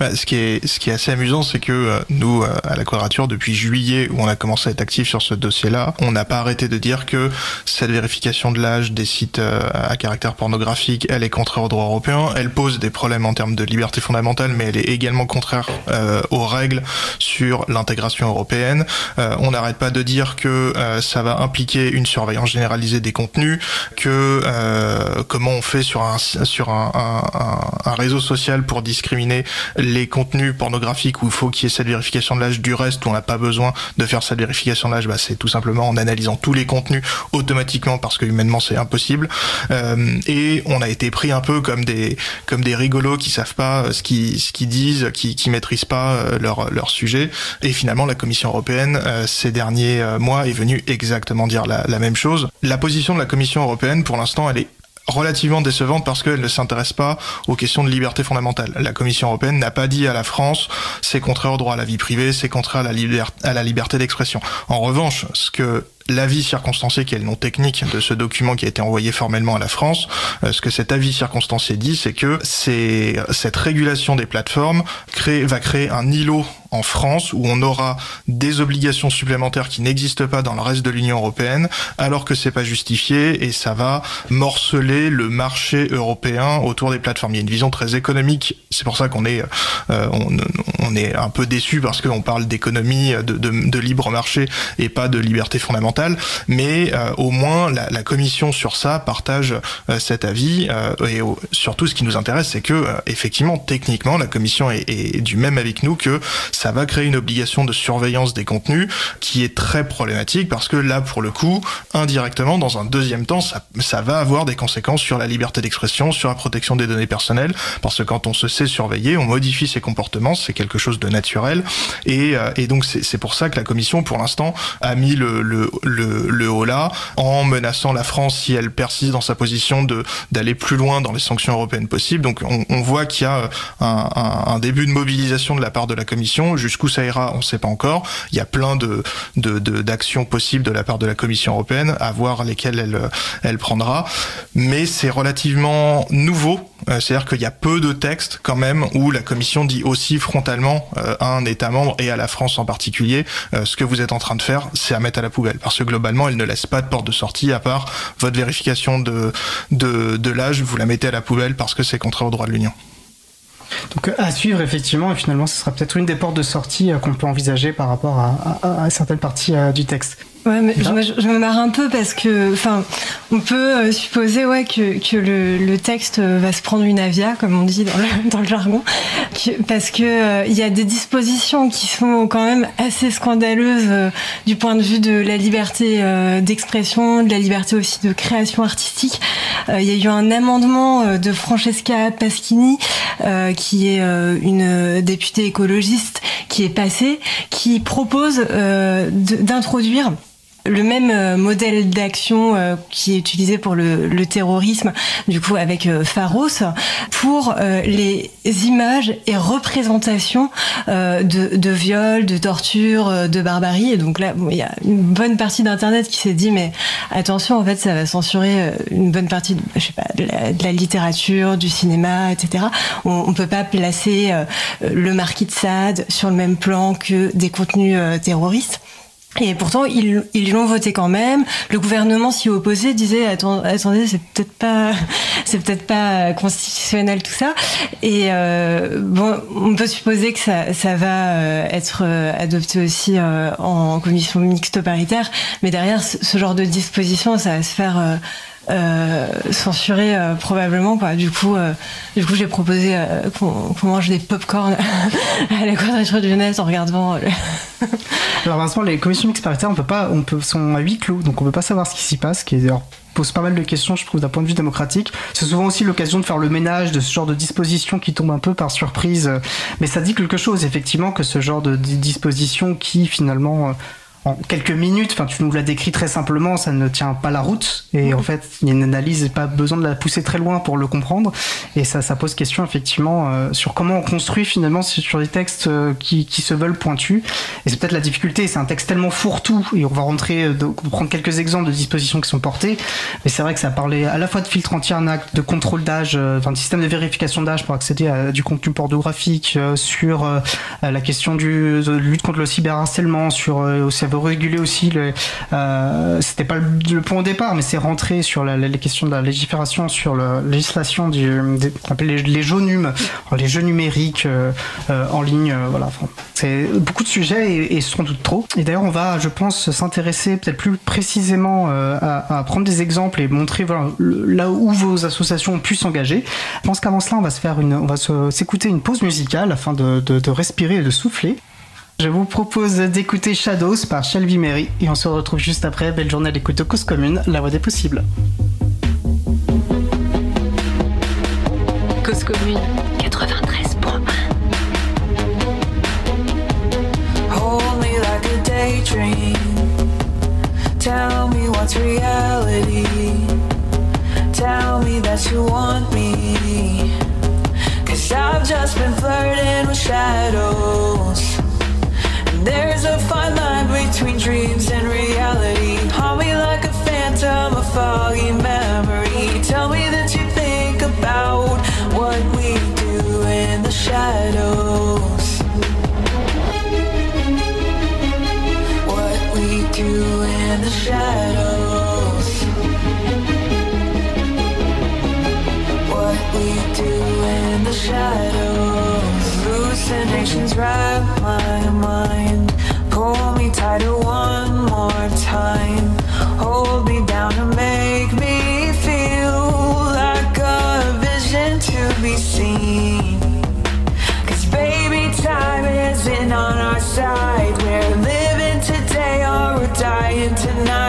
Bah, ce, qui est, ce qui est assez amusant, c'est que euh, nous, euh, à la Quadrature, depuis juillet, où on a commencé à être actif sur ce dossier-là, on n'a pas arrêté de dire que cette vérification de l'âge des sites euh, à caractère pornographique, elle est contraire au droit européen, elle pose des problèmes en termes de liberté fondamentale, mais elle est également contraire aux règles sur l'intégration européenne. on n'arrête pas de dire que ça va impliquer une surveillance généralisée des contenus, que comment on fait sur un, sur un, un réseau social pour discriminer les contenus pornographiques où il faut qu'il y ait cette vérification de l'âge du reste où on n'a pas besoin de faire cette vérification de l'âge, bah, c'est tout simplement en analysant tous les contenus automatiquement parce que humainement c'est impossible. Euh, et on a été pris un peu comme des comme des rigolos qui savent pas ce qu'ils ce qu'ils disent, qui qui maîtrisent pas euh, leur leur sujet. Et finalement la Commission européenne euh, ces derniers mois est venue exactement dire la, la même chose. La position de la Commission européenne pour l'instant elle est relativement décevante parce qu'elle ne s'intéresse pas aux questions de liberté fondamentale. La Commission européenne n'a pas dit à la France c'est contraire au droit à la vie privée, c'est contraire à la, liberté d'expression. En revanche, ce que l'avis circonstancié, qui est le nom technique de ce document qui a été envoyé formellement à la France, euh, ce que cet avis circonstancié dit, c'est que cette régulation des plateformes va créer un îlot en France où on aura des obligations supplémentaires qui n'existent pas dans le reste de l'Union européenne alors que c'est pas justifié et ça va morceler le marché européen autour des plateformes. Il y a une vision très économique. C'est pour ça qu'on est euh, on, est un peu déçu parce qu'on parle d'économie de, libre marché et pas de liberté fondamentale. Mais euh, au moins la, la, commission sur ça partage euh, cet avis et surtout ce qui nous intéresse c'est que effectivement techniquement la commission est, est du même avec nous que va créer une obligation de surveillance des contenus qui est très problématique parce que là, pour le coup, indirectement, dans un deuxième temps, ça, ça va avoir des conséquences sur la liberté d'expression, sur la protection des données personnelles, parce que quand on se sait surveiller, on modifie ses comportements, c'est quelque chose de naturel, et, euh, donc c'est pour ça que la Commission, pour l'instant, a mis le, haut là, en menaçant la France si elle persiste dans sa position d'aller plus loin dans les sanctions européennes possibles. Donc on, voit qu'il y a un, un début de mobilisation de la part de la Commission Jusqu'où ça ira, on ne sait pas encore. Il y a plein de d'actions de, possibles de la part de la Commission européenne, à voir lesquelles elle, elle prendra. Mais c'est relativement nouveau. Euh, c'est-à-dire qu'il y a peu de textes quand même où la Commission dit aussi frontalement euh, à un État membre et à la France en particulier, euh, ce que vous êtes en train de faire, c'est à mettre à la poubelle. Parce que globalement, elle ne laisse pas de porte de sortie à part votre vérification de, de, de l'âge, vous la mettez à la poubelle parce que c'est contraire au droit de l'Union. Donc à suivre effectivement, et finalement ce sera peut-être une des portes de sortie euh, qu'on peut envisager par rapport à certaines parties euh, du texte. Ouais, mais je, je, me marre un peu parce que, enfin, on peut euh, supposer ouais que, que le, le, texte va se prendre une avia, comme on dit dans le, dans le jargon, que, parce que euh, il y a des dispositions qui sont quand même assez scandaleuses euh, du point de vue de la liberté d'expression, de la liberté aussi de création artistique. Il y a eu un amendement de Francesca Paschini, qui est une députée écologiste, qui est passé, qui propose d'introduire le même euh, modèle d'action euh, qui est utilisé pour le, le, terrorisme, du coup avec euh, Pharos, pour les images et représentations de, de viols, de torture, de barbarie. Et donc là, bon, il y a une bonne partie d'Internet qui s'est dit, mais attention, en fait, ça va censurer une bonne partie, de, je sais pas, de la, de la littérature, du cinéma, etc. On, on peut pas placer le marquis de Sade sur le même plan que des contenus terroristes. Et pourtant, ils l'ont voté quand même. Le gouvernement s'y opposait, disait attendez, c'est peut-être pas, c'est peut-être pas constitutionnel tout ça. Et euh, bon, on peut supposer que ça, ça va euh, être euh, adopté aussi euh, en commission mixte paritaire. Mais derrière, ce genre de disposition, ça va se faire. Euh, censuré euh, probablement quoi. Du coup, euh, du coup, j'ai proposé qu'on qu mange des pop-corn à la quadrature net en regardant. Le... Alors, Vincent, les commissions mixtes paritaires, on peut pas, on peut, sont à huis clos, donc on peut pas savoir ce qui s'y passe, qui d'ailleurs pose pas mal de questions, je trouve, d'un point de vue démocratique. C'est souvent aussi l'occasion de faire le ménage de ce genre de dispositions qui tombent un peu par surprise. Mais ça dit quelque chose, effectivement, que ce genre de dispositions qui, finalement, en quelques minutes, enfin tu nous l'as décrit très simplement, ça ne tient pas la route. Et en fait il y a une analyse, pas besoin de la pousser très loin pour le comprendre. Et ça, ça pose question effectivement euh, sur comment on construit finalement sur des textes euh, qui, qui, se veulent pointus. Et c'est peut-être la difficulté, c'est un texte tellement fourre-tout et on va rentrer, euh, de, prendre quelques exemples de dispositions qui sont portées. Mais c'est vrai que ça parlait à la fois de filtre anti-arnaque, de contrôle d'âge, euh, enfin de système de vérification d'âge pour accéder à du contenu pornographique, euh, sur la question du de lutte contre le cyberharcèlement, sur aussi réguler aussi le euh, c'était pas le, point au départ mais c'est rentré sur les questions de la légifération sur la législation des, les, les jeux num les jeux numériques euh, euh, en ligne voilà c'est beaucoup de sujets et, et sans doute trop. Et d'ailleurs on va je pense s'intéresser peut-être plus précisément à, prendre des exemples et montrer voilà, là où vos associations ont pu s'engager. Je pense qu'avant cela on va se faire une on va s'écouter une pause musicale afin de, de, de respirer et de souffler Je vous propose d'écouter Shadows par Shelby Mary et on se retrouve juste après. Belle journée d'écoute de Cause Commune, la voix des possibles. Cause Commune 93.1 Hold me like a daydream. Tell me what's reality. Tell me that you want me. Cause I've just been flirting with shadows There's a fine line between dreams and reality. Haunt me like a phantom, a foggy memory. Tell me that you think about what we do in the shadows. What we do in the shadows. Hallucinations wrap my mind. Pull me tighter one more time. Hold me down and make me feel like a vision to be seen. Cause baby, time isn't on our side. We're living today or we're dying tonight.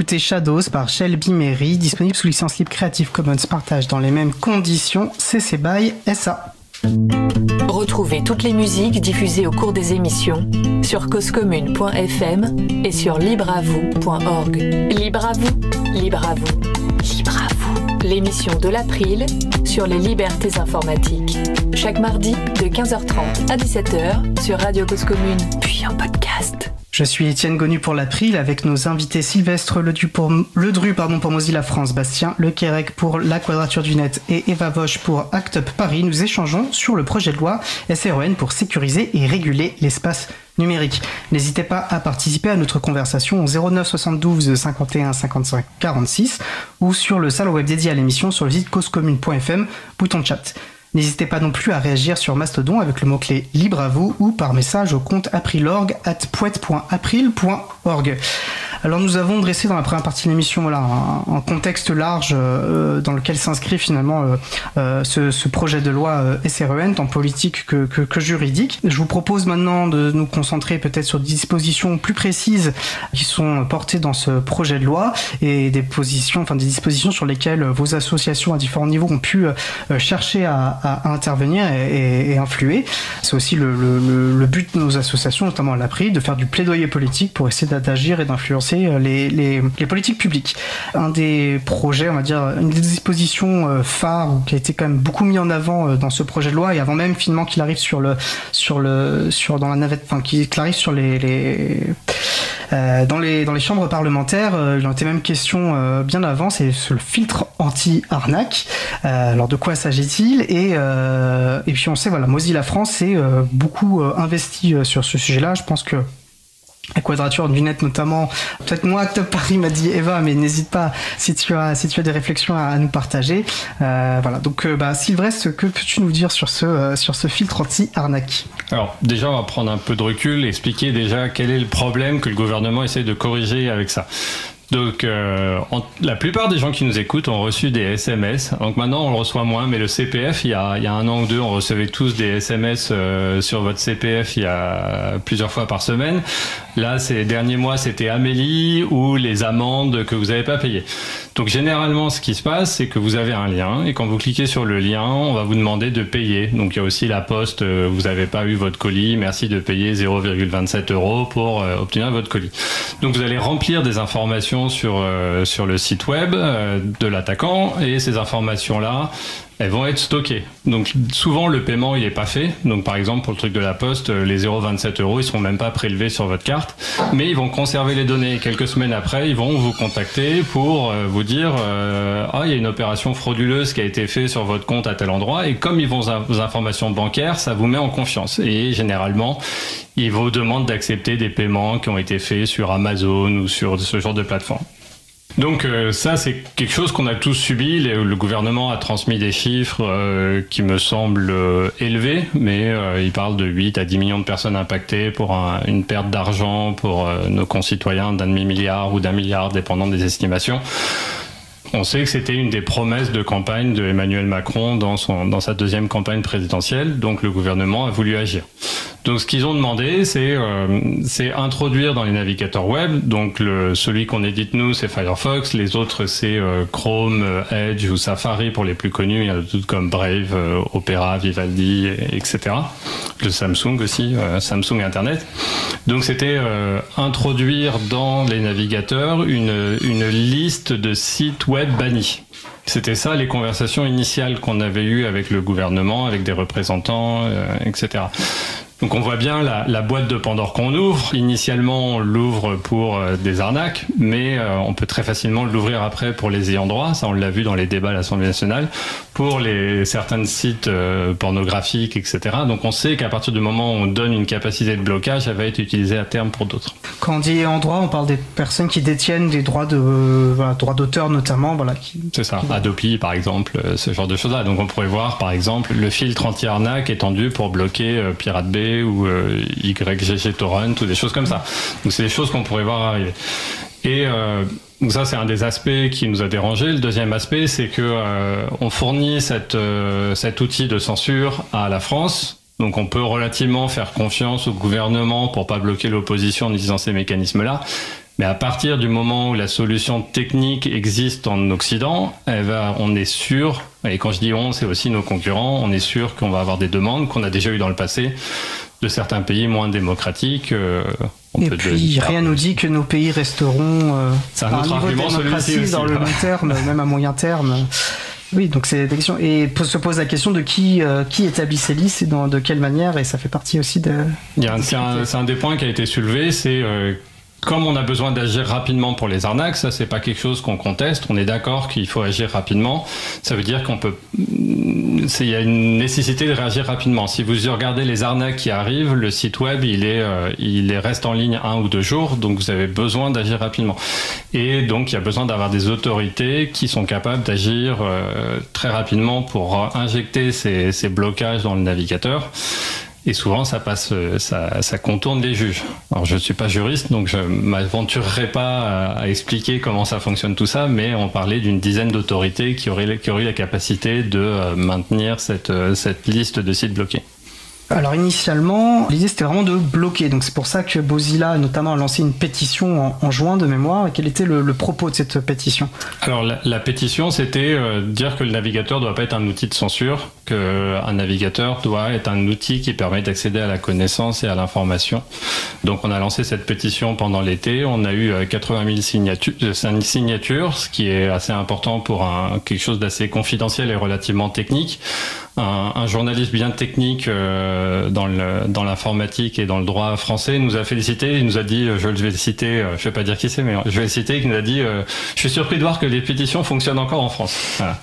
D'écouter Shadows par Shelby Mary, disponible sous licence libre Creative Commons partage dans les mêmes conditions, CC BY SA. Retrouvez toutes les musiques diffusées au cours des émissions sur causecommune.fm et sur libreavoue.org. Libre à vous, libre à vous, libre à vous. L'émission de l'April sur les libertés informatiques. Chaque mardi 15h30 à 17h sur Radio Cause Commune, puis en podcast. Je suis Étienne Gonu pour l'April avec nos invités Sylvestre Ledru pour, Ledru, pardon, pour Mozilla France, Bastien Le Quérec pour La Quadrature du Net et Eva Vosch pour Act Up Paris. Nous échangeons sur le projet de loi SREN pour sécuriser et réguler l'espace numérique. N'hésitez pas à participer à notre conversation au 09 72 51 55 46 ou sur le salon web dédié à l'émission sur le site causecommune.fm, bouton chat. N'hésitez pas non plus à réagir sur Mastodon avec le mot-clé libre à vous ou par message au compte aprilorg at poète.april.org. Alors nous avons dressé dans la première partie de l'émission voilà, un, contexte large euh, dans lequel s'inscrit finalement euh, euh, ce, projet de loi SREN, tant politique que, que, que juridique. Je vous propose maintenant de nous concentrer peut-être sur des dispositions plus précises qui sont portées dans ce projet de loi et des positions, enfin des dispositions sur lesquelles vos associations à différents niveaux ont pu chercher à, à intervenir et, influer. C'est aussi le, but de nos associations, notamment à l'APRI, de faire du plaidoyer politique pour essayer d'agir et d'influencer les, les, politiques publiques. Un des projets, on va dire, une des dispositions euh, phares qui a été quand même beaucoup mis en avant euh, dans ce projet de loi et avant même finalement qu'il arrive sur le, sur le, sur dans la navette, enfin qu'il arrive sur les, les euh, dans les dans les chambres parlementaires, euh, il en était même question euh, bien avant, c'est le filtre anti-arnaque. alors de quoi s'agit-il? Et et puis on sait voilà Mozilla France s'est beaucoup investi sur ce sujet-là. Je pense que la quadrature du net notamment. Peut-être moi, Top Paris m'a dit Eva, mais n'hésite pas si tu as si tu as des réflexions à, nous partager. Euh, voilà. Donc, euh, bah, Sylvestre, que peux-tu nous dire sur ce euh, sur ce filtre anti-arnaque? Alors déjà, on va prendre un peu de recul, expliquer déjà quel est le problème que le gouvernement essaie de corriger avec ça. Donc, euh, la plupart des gens qui nous écoutent ont reçu des SMS. Donc maintenant, on le reçoit moins, mais le CPF, il y a, il y a un an ou deux, on recevait tous des SMS euh, sur votre CPF il y a plusieurs fois par semaine. Là, ces derniers mois, c'était Amélie ou les amendes que vous n'avez pas payées. Donc généralement, ce qui se passe, c'est que vous avez un lien et quand vous cliquez sur le lien, on va vous demander de payer. Donc il y a aussi la poste, euh, vous n'avez pas eu votre colis, merci de payer 0,27 euros pour obtenir votre colis. Donc vous allez remplir des informations sur, euh, sur le site web euh, de l'attaquant et ces informations-là, elles vont être stockées. Donc souvent le paiement il est pas fait. Donc par exemple pour le truc de la poste, euh, les 0,27 euros ils seront même pas prélevés sur votre carte, mais ils vont conserver les données. Quelques semaines après, ils vont vous contacter pour euh, vous dire euh, ah il y a une opération frauduleuse qui a été faite sur votre compte à tel endroit et comme ils vont vos informations bancaires, ça vous met en confiance. Et généralement ils vous demandent d'accepter des paiements qui ont été faits sur Amazon ou sur ce genre de plateforme. Donc euh, ça, c'est quelque chose qu'on a tous subi. Le, le, gouvernement a transmis des chiffres euh, qui me semblent euh, élevés, mais il parle de 8 à 10 millions de personnes impactées pour un, une perte d'argent pour nos concitoyens d'un demi-milliard ou d'un milliard, dépendant des estimations. On sait que c'était une des promesses de campagne de Emmanuel Macron dans, son, dans sa deuxième campagne présidentielle, donc le gouvernement a voulu agir. Donc ce qu'ils ont demandé, c'est euh, introduire dans les navigateurs web, donc celui qu'on édite nous, c'est Firefox, les autres c'est euh, Chrome, euh, Edge ou Safari pour les plus connus, il y en a d'autres comme Brave, euh, Opera, Vivaldi, etc. Le Samsung aussi, Samsung Internet. Donc c'était introduire dans les navigateurs une, une liste de sites web bannis. C'était ça les conversations initiales qu'on avait eues avec le gouvernement, avec des représentants, euh, etc. Donc on voit bien la, la boîte de Pandore qu'on ouvre. Initialement, on l'ouvre pour euh, des arnaques, mais euh, on peut très facilement l'ouvrir après pour les ayants droit. Ça, on l'a vu dans les débats à l'Assemblée nationale, pour les certains sites euh, pornographiques, etc. Donc on sait qu'à partir du moment où on donne une capacité de blocage, elle va être utilisée à terme pour d'autres. Quand on dit ayants droit, on parle des personnes qui détiennent des droits de voilà, droits d'auteur notamment, voilà. Qui... C'est ça. Adopi, par exemple, ce genre de choses-là. Donc on pourrait voir, par exemple, le filtre anti-arnaque étendu pour bloquer Pirate Bay ou euh, YGG Torrent ou des choses comme ça. Donc c'est des choses qu'on pourrait voir arriver. Et euh, ça c'est un des aspects qui nous a dérangé. Le deuxième aspect c'est que euh, on fournit cet outil de censure à la France. Donc on peut relativement faire confiance au gouvernement pour pas bloquer l'opposition en utilisant ces mécanismes-là. Mais à partir du moment où la solution technique existe en Occident, elle va, on est sûr, et quand je dis on, c'est aussi nos concurrents, on est sûr qu'on va avoir des demandes qu'on a déjà eues dans le passé de certains pays moins démocratiques. Euh, on et peut puis de... rien nous dit que nos pays resteront euh, un à un niveau de démocratie dans le long terme, même à moyen terme. Oui, donc c'est la question. Et se pose la question de qui, euh, qui établit ces listes et dans, de quelle manière, et ça fait partie aussi de. C'est un, un, des points qui a été soulevé, c'est euh, comme on a besoin d'agir rapidement pour les arnaques, ça c'est pas quelque chose qu'on conteste. On est d'accord qu'il faut agir rapidement. Ça veut dire qu'on peut, il y a une nécessité de réagir rapidement. Si vous regardez les arnaques qui arrivent, le site web il est, euh, il reste en ligne un ou deux jours, donc vous avez besoin d'agir rapidement. Et donc il y a besoin d'avoir des autorités qui sont capables d'agir euh, très rapidement pour injecter ces, ces blocages dans le navigateur. Et souvent, ça passe, ça, ça, contourne les juges. Alors, je ne suis pas juriste, donc je m'aventurerai pas à, expliquer comment ça fonctionne tout ça, mais on parlait d'une dizaine d'autorités qui auraient, qui auraient la capacité de euh, maintenir cette, cette liste de sites bloqués. Alors initialement, l'idée c'était vraiment de bloquer. Donc c'est pour ça que Bozilla notamment a lancé une pétition en, juin de mémoire. Quel était le, le propos de cette pétition? Alors la, la pétition c'était euh, dire que le navigateur doit pas être un outil de censure, qu'un navigateur doit être un outil qui permet d'accéder à la connaissance et à l'information. Donc on a lancé cette pétition pendant l'été. On a eu 80 000 signatures, signatures, ce qui est assez important pour un, quelque chose d'assez confidentiel et relativement technique. Un, un, journaliste bien technique euh, dans, le, dans l'informatique et dans le droit français nous a félicité. Il nous a dit, je vais le citer, euh, je vais pas dire qui c'est, mais je vais le citer. Il nous a dit, euh, je suis surpris de voir que les pétitions fonctionnent encore en France. Voilà.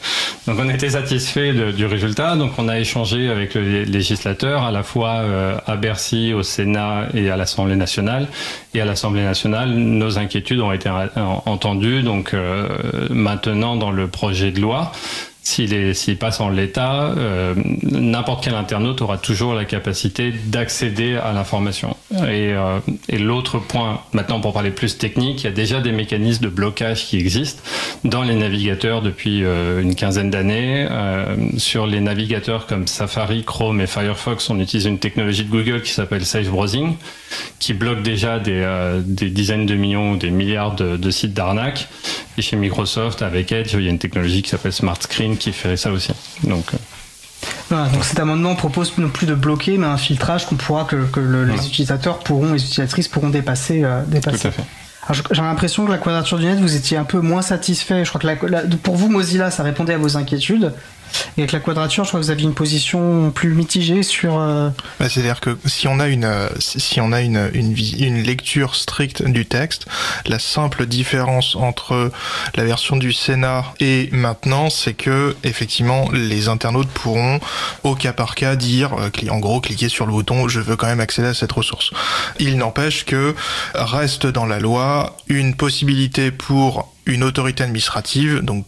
Donc on était satisfait du résultat. Donc on a échangé avec le législateur à la fois à Bercy, au Sénat et à l'Assemblée nationale. Et à l'Assemblée nationale, nos inquiétudes ont été entendues. Donc euh, maintenant dans le projet de loi s'il passe en l'état, euh, n'importe quel internaute aura toujours la capacité d'accéder à l'information. Et, euh, et l'autre point, maintenant pour parler plus technique, il y a déjà des mécanismes de blocage qui existent dans les navigateurs depuis euh, une quinzaine d'années. Sur les navigateurs comme Safari, Chrome et Firefox, on utilise une technologie de Google qui s'appelle Safe Browsing, qui bloque déjà des, dizaines de millions ou des milliards de sites d'arnaque. Et chez Microsoft, avec Edge, il y a une technologie qui s'appelle Smart Screen qui ferait ça aussi. Donc, euh, voilà, donc cet amendement propose non plus de bloquer, mais un filtrage qu'on pourra que, que le, voilà. les utilisateurs pourront, les utilisatrices pourront dépasser. Euh, dépasser. Tout à fait. J'ai l'impression que la quadrature du net, vous étiez un peu moins satisfait. Je crois que la, la, pour vous, Mozilla, ça répondait à vos inquiétudes. Et avec la quadrature, je crois que vous aviez une position plus mitigée sur. euh, Bah, C'est-à-dire que si on a une euh, si on a une, une une lecture stricte du texte, la simple différence entre la version du Sénat et maintenant, c'est que effectivement les internautes pourront au cas par cas dire euh, en gros cliquer sur le bouton je veux quand même accéder à cette ressource. Il n'empêche que reste dans la loi une possibilité pour une autorité administrative donc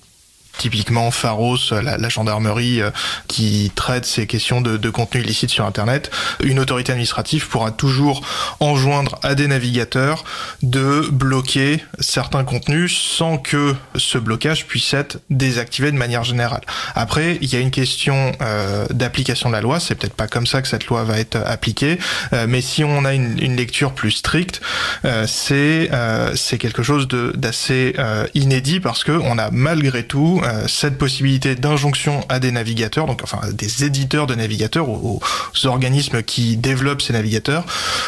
typiquement Pharos, la, la gendarmerie euh, qui traite ces questions de, contenu illicite sur Internet, une autorité administrative pourra toujours enjoindre à des navigateurs de bloquer certains contenus sans que ce blocage puisse être désactivé de manière générale. Après, il y a une question euh, d'application de la loi, c'est peut-être pas comme ça que cette loi va être appliquée, euh, mais si on a une, une lecture plus stricte, euh, c'est euh, c'est quelque chose d'assez euh, inédit parce que on a malgré tout euh, cette possibilité d'injonction à des navigateurs, donc enfin des éditeurs de navigateurs, aux, aux organismes qui développent ces navigateurs,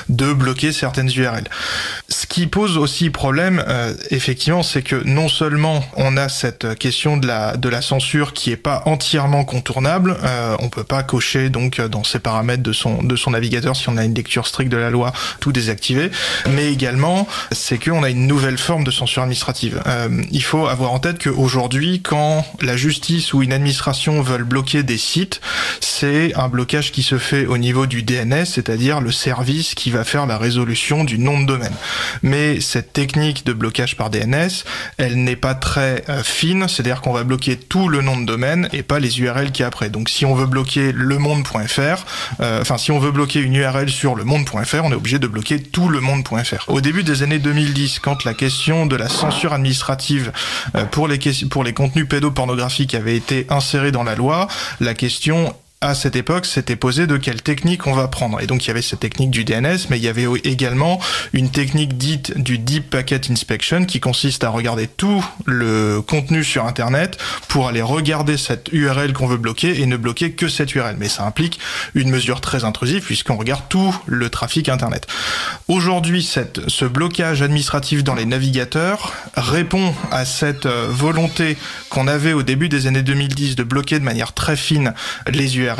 de bloquer certaines URL. Ce qui pose aussi problème, euh, effectivement, c'est que non seulement on a cette question de la de la censure qui est pas entièrement contournable, euh, on peut pas cocher donc dans ces paramètres de son de son navigateur si on a une lecture stricte de la loi tout désactiver, mais également c'est qu'on a une nouvelle forme de censure administrative. Euh, il faut avoir en tête qu'aujourd'hui, quand la justice ou une administration veulent bloquer des sites, c'est un blocage qui se fait au niveau du DNS, c'est-à-dire le service qui va faire la résolution du nom de domaine. Mais cette technique de blocage par DNS, elle n'est pas très euh, fine, c'est-à-dire qu'on va bloquer tout le nom de domaine et pas les URL qui après. Donc si on veut bloquer lemonde.fr, euh, enfin si on veut bloquer une URL sur lemonde.fr, on est obligé de bloquer tout lemonde.fr. Au début des années 2010, quand la question de la censure administrative euh, pour les pour les contenus pédopornographiques avait été insérée dans la loi, la question à cette époque, s'était posé de quelle technique on va prendre. Et donc il y avait cette technique du DNS, mais il y avait également une technique dite du Deep Packet Inspection qui consiste à regarder tout le contenu sur Internet pour aller regarder cette URL qu'on veut bloquer et ne bloquer que cette URL. Mais ça implique une mesure très intrusive puisqu'on regarde tout le trafic Internet. Aujourd'hui, ce blocage administratif dans les navigateurs répond à cette euh, volonté qu'on avait au début des années 2010 de bloquer de manière très fine les URL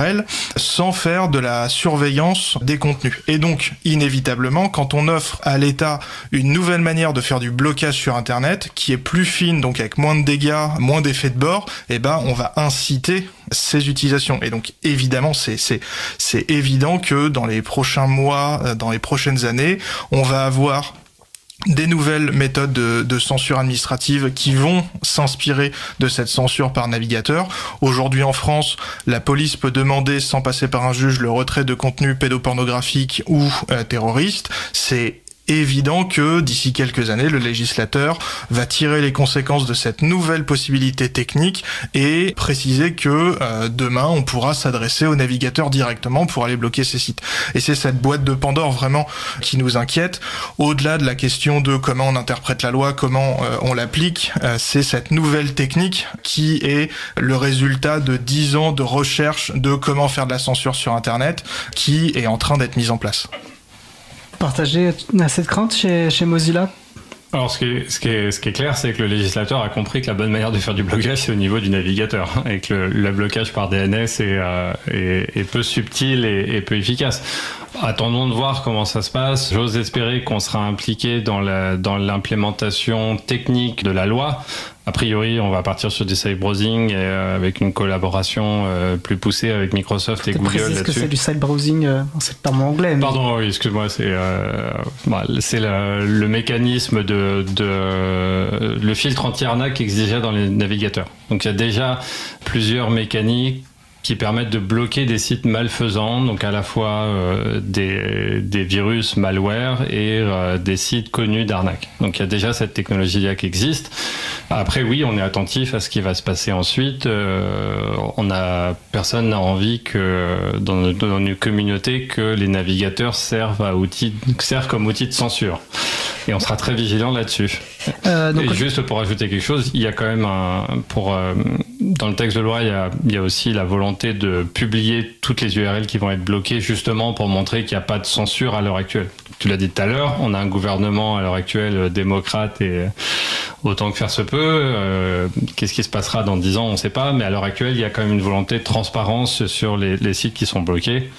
sans faire de la surveillance des contenus. Et donc, inévitablement, quand on offre à l'État une nouvelle manière de faire du blocage sur Internet, qui est plus fine, donc avec moins de dégâts, moins d'effets de bord, eh ben, on va inciter ces utilisations. Et donc, évidemment, c'est évident que dans les prochains mois, euh, dans les prochaines années, on va avoir des nouvelles méthodes de, censure administrative qui vont s'inspirer de cette censure par navigateur. Aujourd'hui en France, la police peut demander sans passer par un juge le retrait de contenu pédopornographique ou euh, terroriste. C'est évident que d'ici quelques années, le législateur va tirer les conséquences de cette nouvelle possibilité technique et préciser que euh, demain, on pourra s'adresser au navigateur directement pour aller bloquer ces sites. Et c'est cette boîte de Pandore vraiment qui nous inquiète. Au-delà de la question de comment on interprète la loi, comment euh, on l'applique, euh, c'est cette nouvelle technique qui est le résultat de 10 ans de recherche de comment faire de la censure sur Internet qui est en train d'être mise en place. Partagez cette crainte chez, chez Mozilla Alors, ce qui est, ce qui ce qui est clair, c'est que le législateur a compris que la bonne manière de faire du blocage, c'est au niveau du navigateur. Et que le, blocage par DNS est, euh, est, peu subtil et, peu efficace. Attendons de voir comment ça se passe. J'ose espérer qu'on sera impliqué dans la, dans l'implémentation technique de la loi. A priori, on va partir sur du safe browsing et, euh, avec une collaboration euh, plus poussée avec Microsoft et Google précise que là-dessus. c'est du side browsing, euh, c'est le terme anglais. mais- Pardon, oui, excuse-moi, c'est euh, bah, c'est le, le mécanisme de, de le filtre anti-arnaque exigé dans les navigateurs. Donc il y a déjà plusieurs mécaniques qui permettent de bloquer des sites malfaisants, donc à la fois euh, des, des virus malware et euh, des sites connus d'arnaque. Donc il y a déjà cette technologie-là qui existe. Après oui, on est attentif à ce qui va se passer ensuite. Euh, on a personne n'a envie que dans, nos- dans une communauté que les navigateurs servent à outil, servent comme outil de censure. Et on sera très vigilant là-dessus. Euh, Et juste pour ajouter quelque chose, il y a quand même un, pour euh, dans le texte de loi, il y, a, aussi la volonté de publier toutes les URL qui vont être bloquées justement pour montrer qu'il n'y a pas de censure à l'heure actuelle. tu l'as dit tout à l'heure, on a un gouvernement à l'heure actuelle démocrate et autant que faire se peut. Qu'est-ce qui se passera dans 10 ans, on ne sait pas, mais à l'heure actuelle, il y a quand même une volonté de transparence sur les sites qui sont bloqués.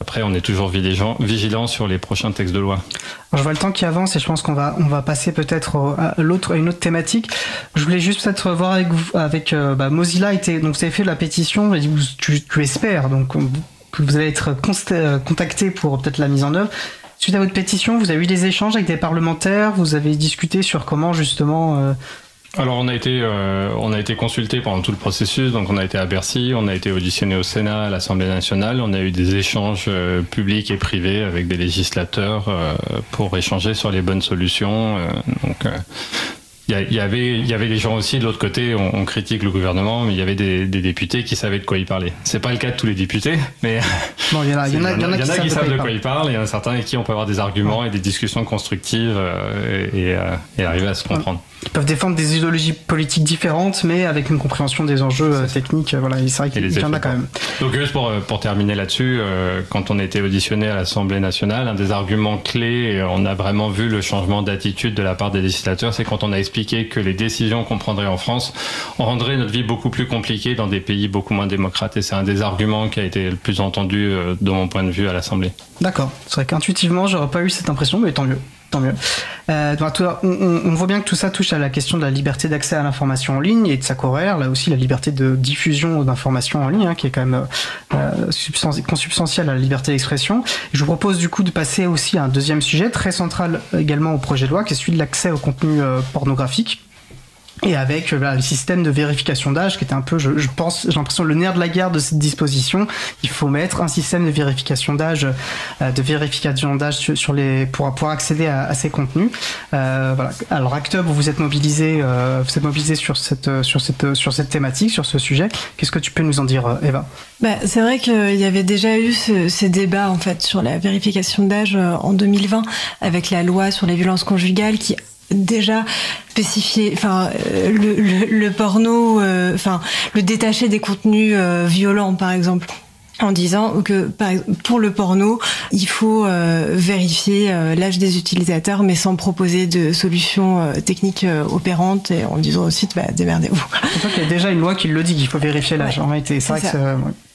Après, on est toujours vigilant sur les prochains textes de loi. je vois le temps qui avance et je pense qu'on va, on va passer peut-être à, l'autre, une autre thématique. Je voulais juste peut-être voir avec avec euh, bah, Mozilla, était, donc vous avez fait la pétition, et tu, tu espères donc que vous allez être euh, contacté pour peut-être la mise en œuvre. Suite à votre pétition, vous avez eu des échanges avec des parlementaires, vous avez discuté sur comment justement euh, alors on a été euh, on a été consulté pendant tout le processus, donc on a été à Bercy, on a été auditionné au Sénat, à l'Assemblée nationale, on a eu des échanges euh, publics et privés avec des législateurs euh, pour échanger sur les bonnes solutions. donc il y, avait il y avait des gens aussi de l'autre côté on, critique le gouvernement mais il y avait des, députés qui savaient de quoi ils parlaient c'est pas le cas de tous les députés mais bon il y en a il y en a, qui, savent de quoi ils parlent et il y en a certains avec qui on peut avoir des arguments et des discussions constructives et, et, arriver à se comprendre ils peuvent défendre des idéologies politiques différentes, mais avec une compréhension des enjeux euh, techniques. Voilà, c'est vrai qu'il y en a quand même. Donc juste pour, euh, pour terminer là-dessus, euh, quand on a été auditionné à l'Assemblée nationale, un des arguments clés, on a vraiment vu le changement d'attitude de la part des législateurs, c'est quand on a expliqué que les décisions qu'on prendrait en France, on rendrait notre vie beaucoup plus compliquée dans des pays beaucoup moins démocrates. Et c'est un des arguments qui a été le plus entendu de mon point de vue à l'Assemblée. D'accord. C'est vrai qu'intuitivement, j'aurais pas eu cette impression, mais tant mieux. Tant mieux. Euh, on, voit bien que tout ça touche à la question de la liberté d'accès à l'information en ligne et de sa corrère, là aussi la liberté de diffusion d'informations en ligne, hein, qui est quand même euh, consubstantielle à la liberté d'expression. Je vous propose du coup de passer aussi à un deuxième sujet très central également au projet de loi, qui est celui de l'accès au contenu euh, pornographique et avec euh, le système de vérification d'âge qui était un peu, je, pense, j'ai l'impression le nerf de la guerre de cette disposition. Il faut mettre un système de vérification d'âge, euh, de vérification d'âge sur, les pour pouvoir accéder à, ces contenus. Euh, voilà. Alors Actub, vous êtes mobilisé, vous êtes mobilisé sur cette sur cette sur cette thématique, sur ce sujet. Qu'est-ce que tu peux nous en dire, Eva? Bah, c'est vrai qu'il y avait déjà eu ces débats en fait sur la vérification d'âge en 2020 avec la loi sur les violences conjugales qui déjà spécifier, enfin euh, le, le, porno, euh, enfin le détacher des contenus euh, violents par exemple en disant que pour le porno, il faut vérifier l'âge des utilisateurs, mais sans proposer de solutions techniques opérantes et en disant aussi, bah, démerdez-vous. C'est qu'il y a déjà une loi qui le dit qu'il faut vérifier l'âge. En réalité, c'est vrai que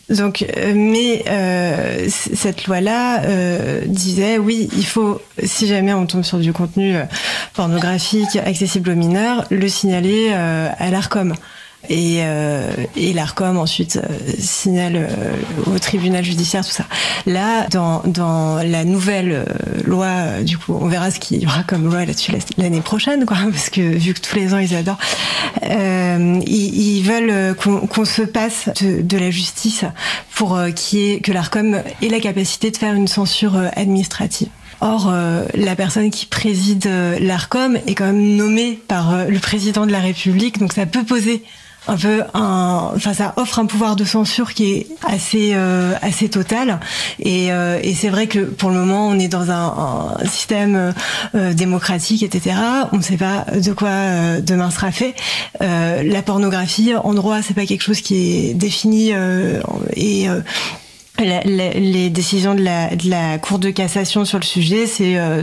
donc, euh, mais euh, cette loi-là euh, disait oui, il faut, si jamais on tombe sur du contenu pornographique accessible aux mineurs, le signaler à l'Arcom. Et, euh, et l'ARCOM ensuite euh, signale euh, au tribunal judiciaire tout ça. Là, dans, dans la nouvelle euh, loi, du coup, on verra ce qu'il y aura comme loi là-dessus l'année prochaine, quoi, parce que vu que tous les ans ils adorent, ils, ils, veulent qu'on se passe de, de, la justice pour y ait, que l'ARCOM ait la capacité de faire une censure administrative. Or, la personne qui préside l'ARCOM est quand même nommée par le président de la République, donc ça peut poser un peu un, enfin ça offre un pouvoir de censure qui est assez euh, assez total. Et, euh, et c'est vrai que pour le moment on est dans un, un système euh, démocratique etc on ne sait pas de quoi euh, demain sera fait. La pornographie en droit c'est pas quelque chose qui est défini et les décisions de la, de la Cour de cassation sur le sujet, c'est euh,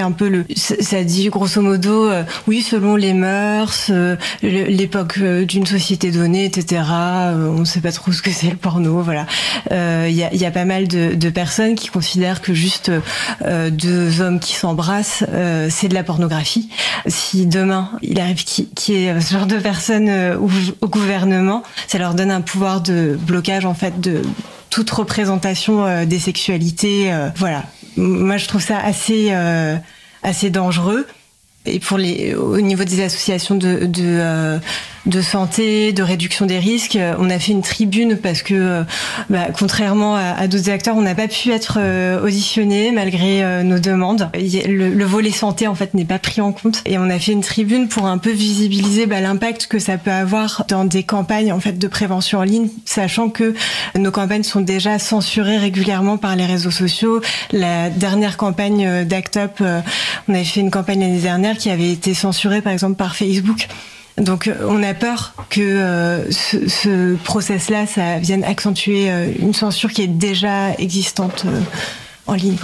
un peu le. Ça dit grosso modo, euh, oui, selon les mœurs, euh, l'époque d'une société donnée, etc. on ne sait pas trop ce que c'est le porno, voilà. Il y a, y, a, pas mal de, de, personnes qui considèrent que juste deux hommes qui s'embrassent, c'est de la pornographie. Si demain il arrive qui, qui est ce genre de personnes au, au gouvernement, ça leur donne un pouvoir de blocage en fait de toute représentation euh, des sexualités. Euh, voilà. Moi, je trouve ça assez euh, assez dangereux. Et pour les, au niveau des associations de, de de santé, de réduction des risques. On a fait une tribune parce que, euh, bah, contrairement à, d'autres acteurs, on n'a pas pu être euh, auditionné malgré euh, nos demandes. Le, volet santé en fait n'est pas pris en compte et on a fait une tribune pour un peu visibiliser bah, l'impact que ça peut avoir dans des campagnes en fait de prévention en ligne, sachant que nos campagnes sont déjà censurées régulièrement par les réseaux sociaux. La dernière campagne d'Act Up, on avait fait une campagne l'année dernière qui avait été censurée par exemple par Facebook. Donc euh, on a peur que euh, ce, ce process-là, ça vienne accentuer euh, une censure qui est déjà existante en ligne.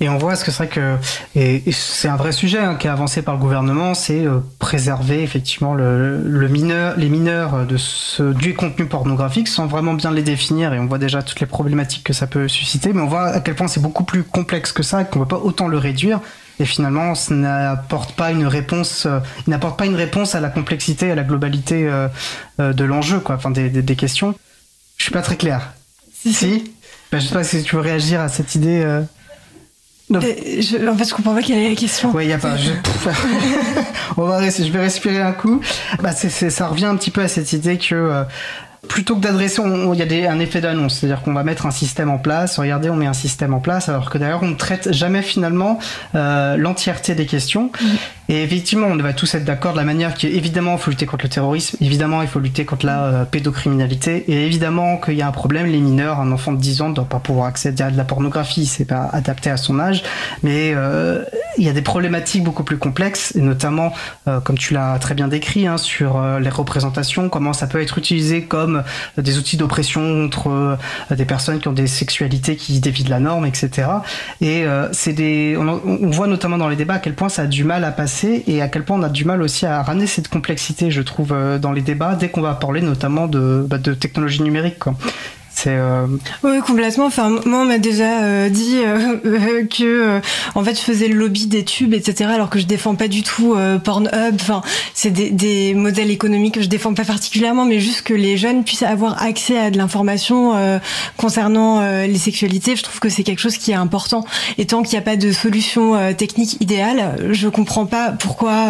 Et on voit, ce que c'est que et, c'est un vrai sujet hein, qui est avancé par le gouvernement, c'est préserver effectivement le, mineur, les mineurs de ce, du contenu pornographique sans vraiment bien les définir. Et on voit déjà toutes les problématiques que ça peut susciter, mais on voit à quel point c'est beaucoup plus complexe que ça, qu'on ne peut pas autant le réduire. Et finalement, ça n'apporte pas une réponse, euh, il n'apporte pas une réponse à la complexité, à la globalité euh, de l'enjeu, quoi, enfin des, des, des, questions. Je suis pas très clair. Si. si ben, je sais pas si tu veux réagir à cette idée. Non. Je, en fait, je comprends pas quelle est la question. Oui, il a pas. Je... On va je vais respirer un coup. Bah, ça revient un petit peu à cette idée que euh, plutôt que d'adresser, il y a des, un effet d'annonce, c'est-à-dire qu'on va mettre un système en place. Regardez, on met un système en place, alors que d'ailleurs, on ne traite jamais finalement euh, l'entièreté des questions. Mmh. Et effectivement, on va tous être d'accord de la manière qui évidemment, il faut lutter contre le terrorisme, évidemment, il faut lutter contre la euh, pédocriminalité, et évidemment qu'il y a un problème, les mineurs, un enfant de 10 ans ne doit pas pouvoir accéder à de la pornographie, c'est pas adapté à son âge, mais euh, il y a des problématiques beaucoup plus complexes, et notamment, comme tu l'as très bien décrit, hein, sur les représentations, comment ça peut être utilisé comme des outils d'oppression contre euh, des personnes qui ont des sexualités qui dévient de la norme, etc. Et des, on, voit notamment dans les débats à quel point ça a du mal à passer et à quel point on a du mal aussi à ramener cette complexité, je trouve, euh, dans les débats dès qu'on va parler notamment de, bah, technologie numérique. Euh... Oui, complètement. Enfin, moi, on m'a déjà euh, dit euh, que, en fait, je faisais le lobby des tubes, etc., alors que je défends pas du tout Pornhub. Enfin, c'est des, modèles économiques que je défends pas particulièrement, mais juste que les jeunes puissent avoir accès à de l'information concernant les sexualités. Je trouve que c'est quelque chose qui est important. Et tant qu'il n'y a pas de solution technique idéale, je comprends pas pourquoi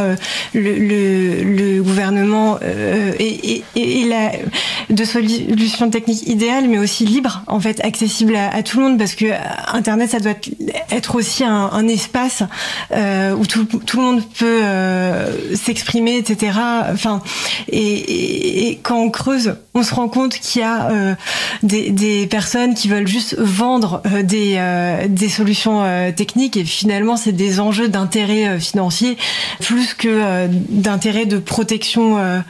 le, gouvernement et, et, de solution technique idéale, mais aussi libre, en fait, accessible à, tout le monde, parce que Internet, ça doit être aussi un, espace euh, où tout, le monde peut euh, s'exprimer, etc. Enfin, et, quand on creuse, on se rend compte qu'il y a euh, des, des, personnes qui veulent juste vendre euh, des, euh, des solutions euh, techniques, et finalement, c'est des enjeux d'intérêt financier plus que d'intérêt de protection euh,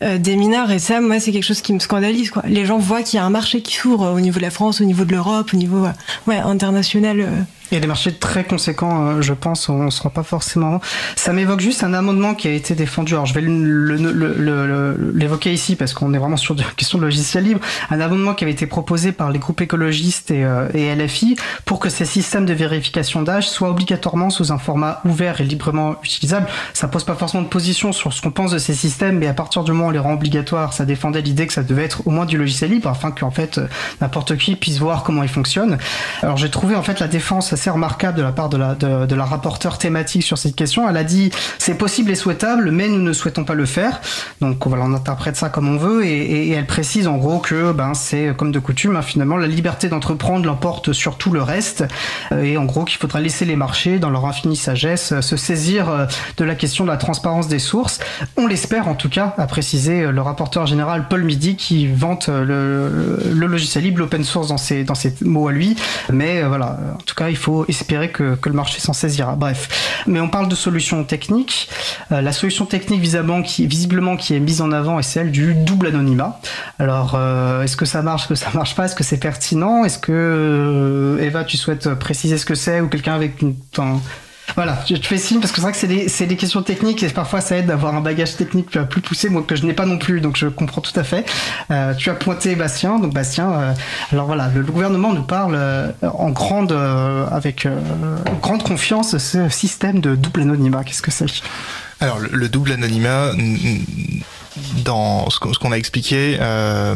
des mineurs. Et ça, moi, c'est quelque chose qui me scandalise. Quoi. Les gens voient qu'il y a un marché qui s'ouvre au niveau de la France, au niveau de l'Europe, au niveau euh, international. Euh. Il y a des marchés très conséquents, euh, je pense, on ne se rend pas forcément. Ça m'évoque juste un amendement qui a été défendu. Alors je vais l'évoquer ici parce qu'on est vraiment sur une question de logiciel libre. Un amendement qui avait été proposé par les groupes écologistes et, euh, et LFI pour que ces systèmes de vérification d'âge soient obligatoirement sous un format ouvert et librement utilisable. Ça pose pas forcément de position sur ce qu'on pense de ces systèmes, mais à partir du moment où on les rend obligatoires, ça défendait l'idée que ça devait être au moins du logiciel libre afin qu'en fait n'importe qui puisse voir comment il fonctionne. Alors j'ai trouvé en fait la défense assez remarquable de la part de la, rapporteure thématique sur cette question. Elle a dit c'est possible et souhaitable, mais nous ne souhaitons pas le faire. Donc voilà, on interprète ça comme on veut et, elle précise en gros que ben c'est comme de coutume hein, finalement la liberté d'entreprendre l'emporte sur tout le reste euh, et en gros qu'il faudra laisser les marchés dans leur infinie sagesse euh, se saisir euh, de la question de la transparence des sources. On l'espère en tout cas, a précisé le rapporteur général Paul Midi qui vante le, le logiciel libre, l'open source dans ses, dans ses mots à lui. Mais voilà, en tout cas il faut espérer que, le marché s'en saisira. Bref, mais on parle de solutions techniques. Euh, la solution technique visiblement qui, est mise en avant est celle du double anonymat. Alors, euh, est-ce que ça marche, est-ce que ça marche pas, est-ce que c'est pertinent, est-ce que euh, Eva, tu souhaites préciser ce que c'est ou quelqu'un avec une, voilà, je te fais signe parce que c'est vrai que c'est des, questions techniques et parfois ça aide d'avoir un bagage technique plus poussé, moi que je n'ai pas non plus, donc je comprends tout à fait. Euh, tu as pointé Bastien, donc Bastien, euh, alors voilà, le, gouvernement nous parle euh, en grande, euh, avec euh, grande confiance ce système de double anonymat. Qu'est-ce que c'est? Alors le double anonymat dans ce qu'on a expliqué, euh,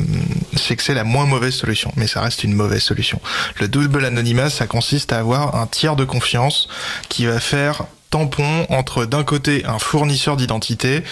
c'est que c'est la moins mauvaise solution, mais ça reste une mauvaise solution. Le double anonymat, ça consiste à avoir un tiers de confiance qui va faire tampon entre d'un côté un fournisseur d'identité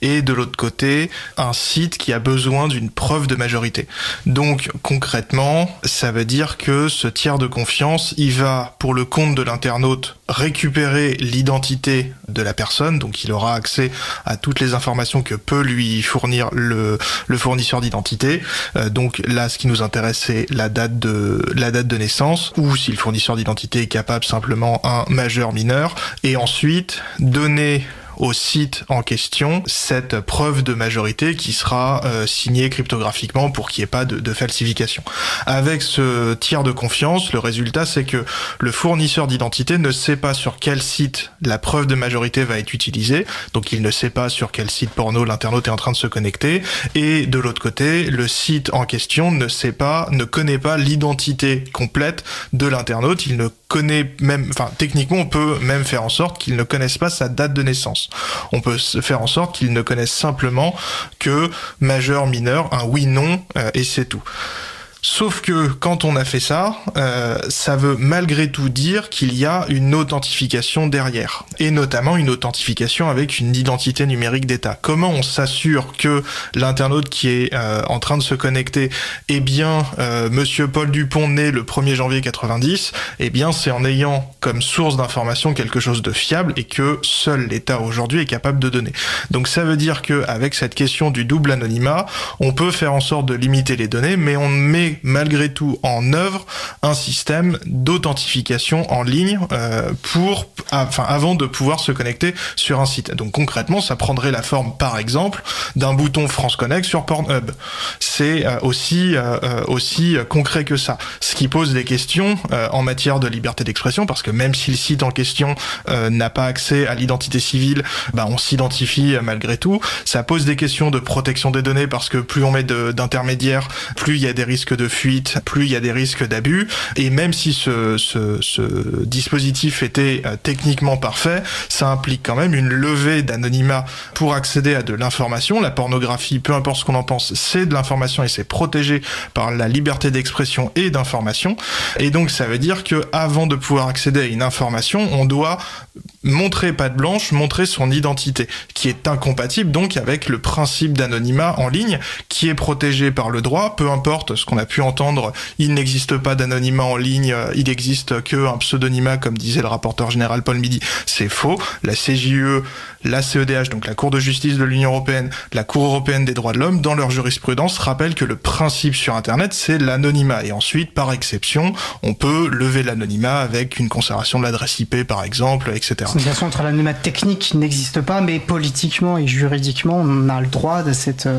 et de l'autre côté un site qui a besoin d'une preuve de majorité. Donc concrètement, ça veut dire que ce tiers de confiance, il va pour le compte de l'internaute récupérer l'identité de la personne, donc il aura accès à toutes les informations que peut lui fournir le, fournisseur d'identité. Euh, donc là, ce qui nous intéresse, c'est la date de la date de naissance, ou si le fournisseur d'identité est capable simplement un majeur mineur, et ensuite donner au site en question cette preuve de majorité qui sera euh, signée cryptographiquement pour qu'il n'y ait pas de, de, falsification. Avec ce tiers de confiance, le résultat c'est que le fournisseur d'identité ne sait pas sur quel site la preuve de majorité va être utilisée, donc il ne sait pas sur quel site porno l'internaute est en train de se connecter, et de l'autre côté, le site en question ne sait pas, ne connaît pas l'identité complète de l'internaute, il ne connaît même, enfin techniquement on peut même faire en sorte qu'ils ne connaissent pas sa date de naissance. On peut faire en sorte qu'ils ne connaissent simplement que majeur, mineur, un oui-non euh, et c'est tout. Sauf que quand on a fait ça, euh, ça veut malgré tout dire qu'il y a une authentification derrière, et notamment une authentification avec une identité numérique d'État. Comment on s'assure que l'internaute qui est euh, en train de se connecter est bien euh, Monsieur Paul Dupont né le 1er janvier 90 Eh bien, c'est en ayant comme source d'information quelque chose de fiable et que seul l'État aujourd'hui est capable de donner. Donc ça veut dire que avec cette question du double anonymat, on peut faire en sorte de limiter les données, mais on met malgré tout en œuvre un système d'authentification en ligne euh, pour, enfin, avant de pouvoir se connecter sur un site. Donc concrètement, ça prendrait la forme, par exemple, d'un bouton France Connect sur Pornhub. C'est euh, aussi euh, aussi concret que ça. Ce qui pose des questions en matière de liberté d'expression, parce que même si le site en question n'a pas accès à l'identité civile, bah, on s'identifie malgré tout. Ça pose des questions de protection des données, parce que plus on met d'intermédiaires, plus il y a des risques de fuite, plus il y a des risques d'abus. Et même si ce, ce, dispositif était euh, techniquement parfait, ça implique quand même une levée d'anonymat pour accéder à de l'information. La pornographie, peu importe ce qu'on en pense, c'est de l'information et c'est protégé par la liberté d'expression et d'information. Et donc ça veut dire que avant de pouvoir accéder à une information, on doit montrer patte blanche, montrer son identité, qui est incompatible donc avec le principe d'anonymat en ligne, qui est protégé par le droit, peu importe ce qu'on a entendre, il n'existe pas d'anonymat en ligne, il n'existe qu'un pseudonymat, comme disait le rapporteur général Paul Midi, c'est faux. La CJE, la CEDH, donc la Cour de justice de l'Union européenne, la Cour européenne des droits de l'homme, dans leur jurisprudence, rappellent que le principe sur Internet, c'est l'anonymat. Et ensuite, par exception, on peut lever l'anonymat avec une conservation de l'adresse IP, par exemple, etc. Une relation entre l'anonymat technique n'existe pas, mais politiquement et juridiquement, on a le droit de cette. Euh,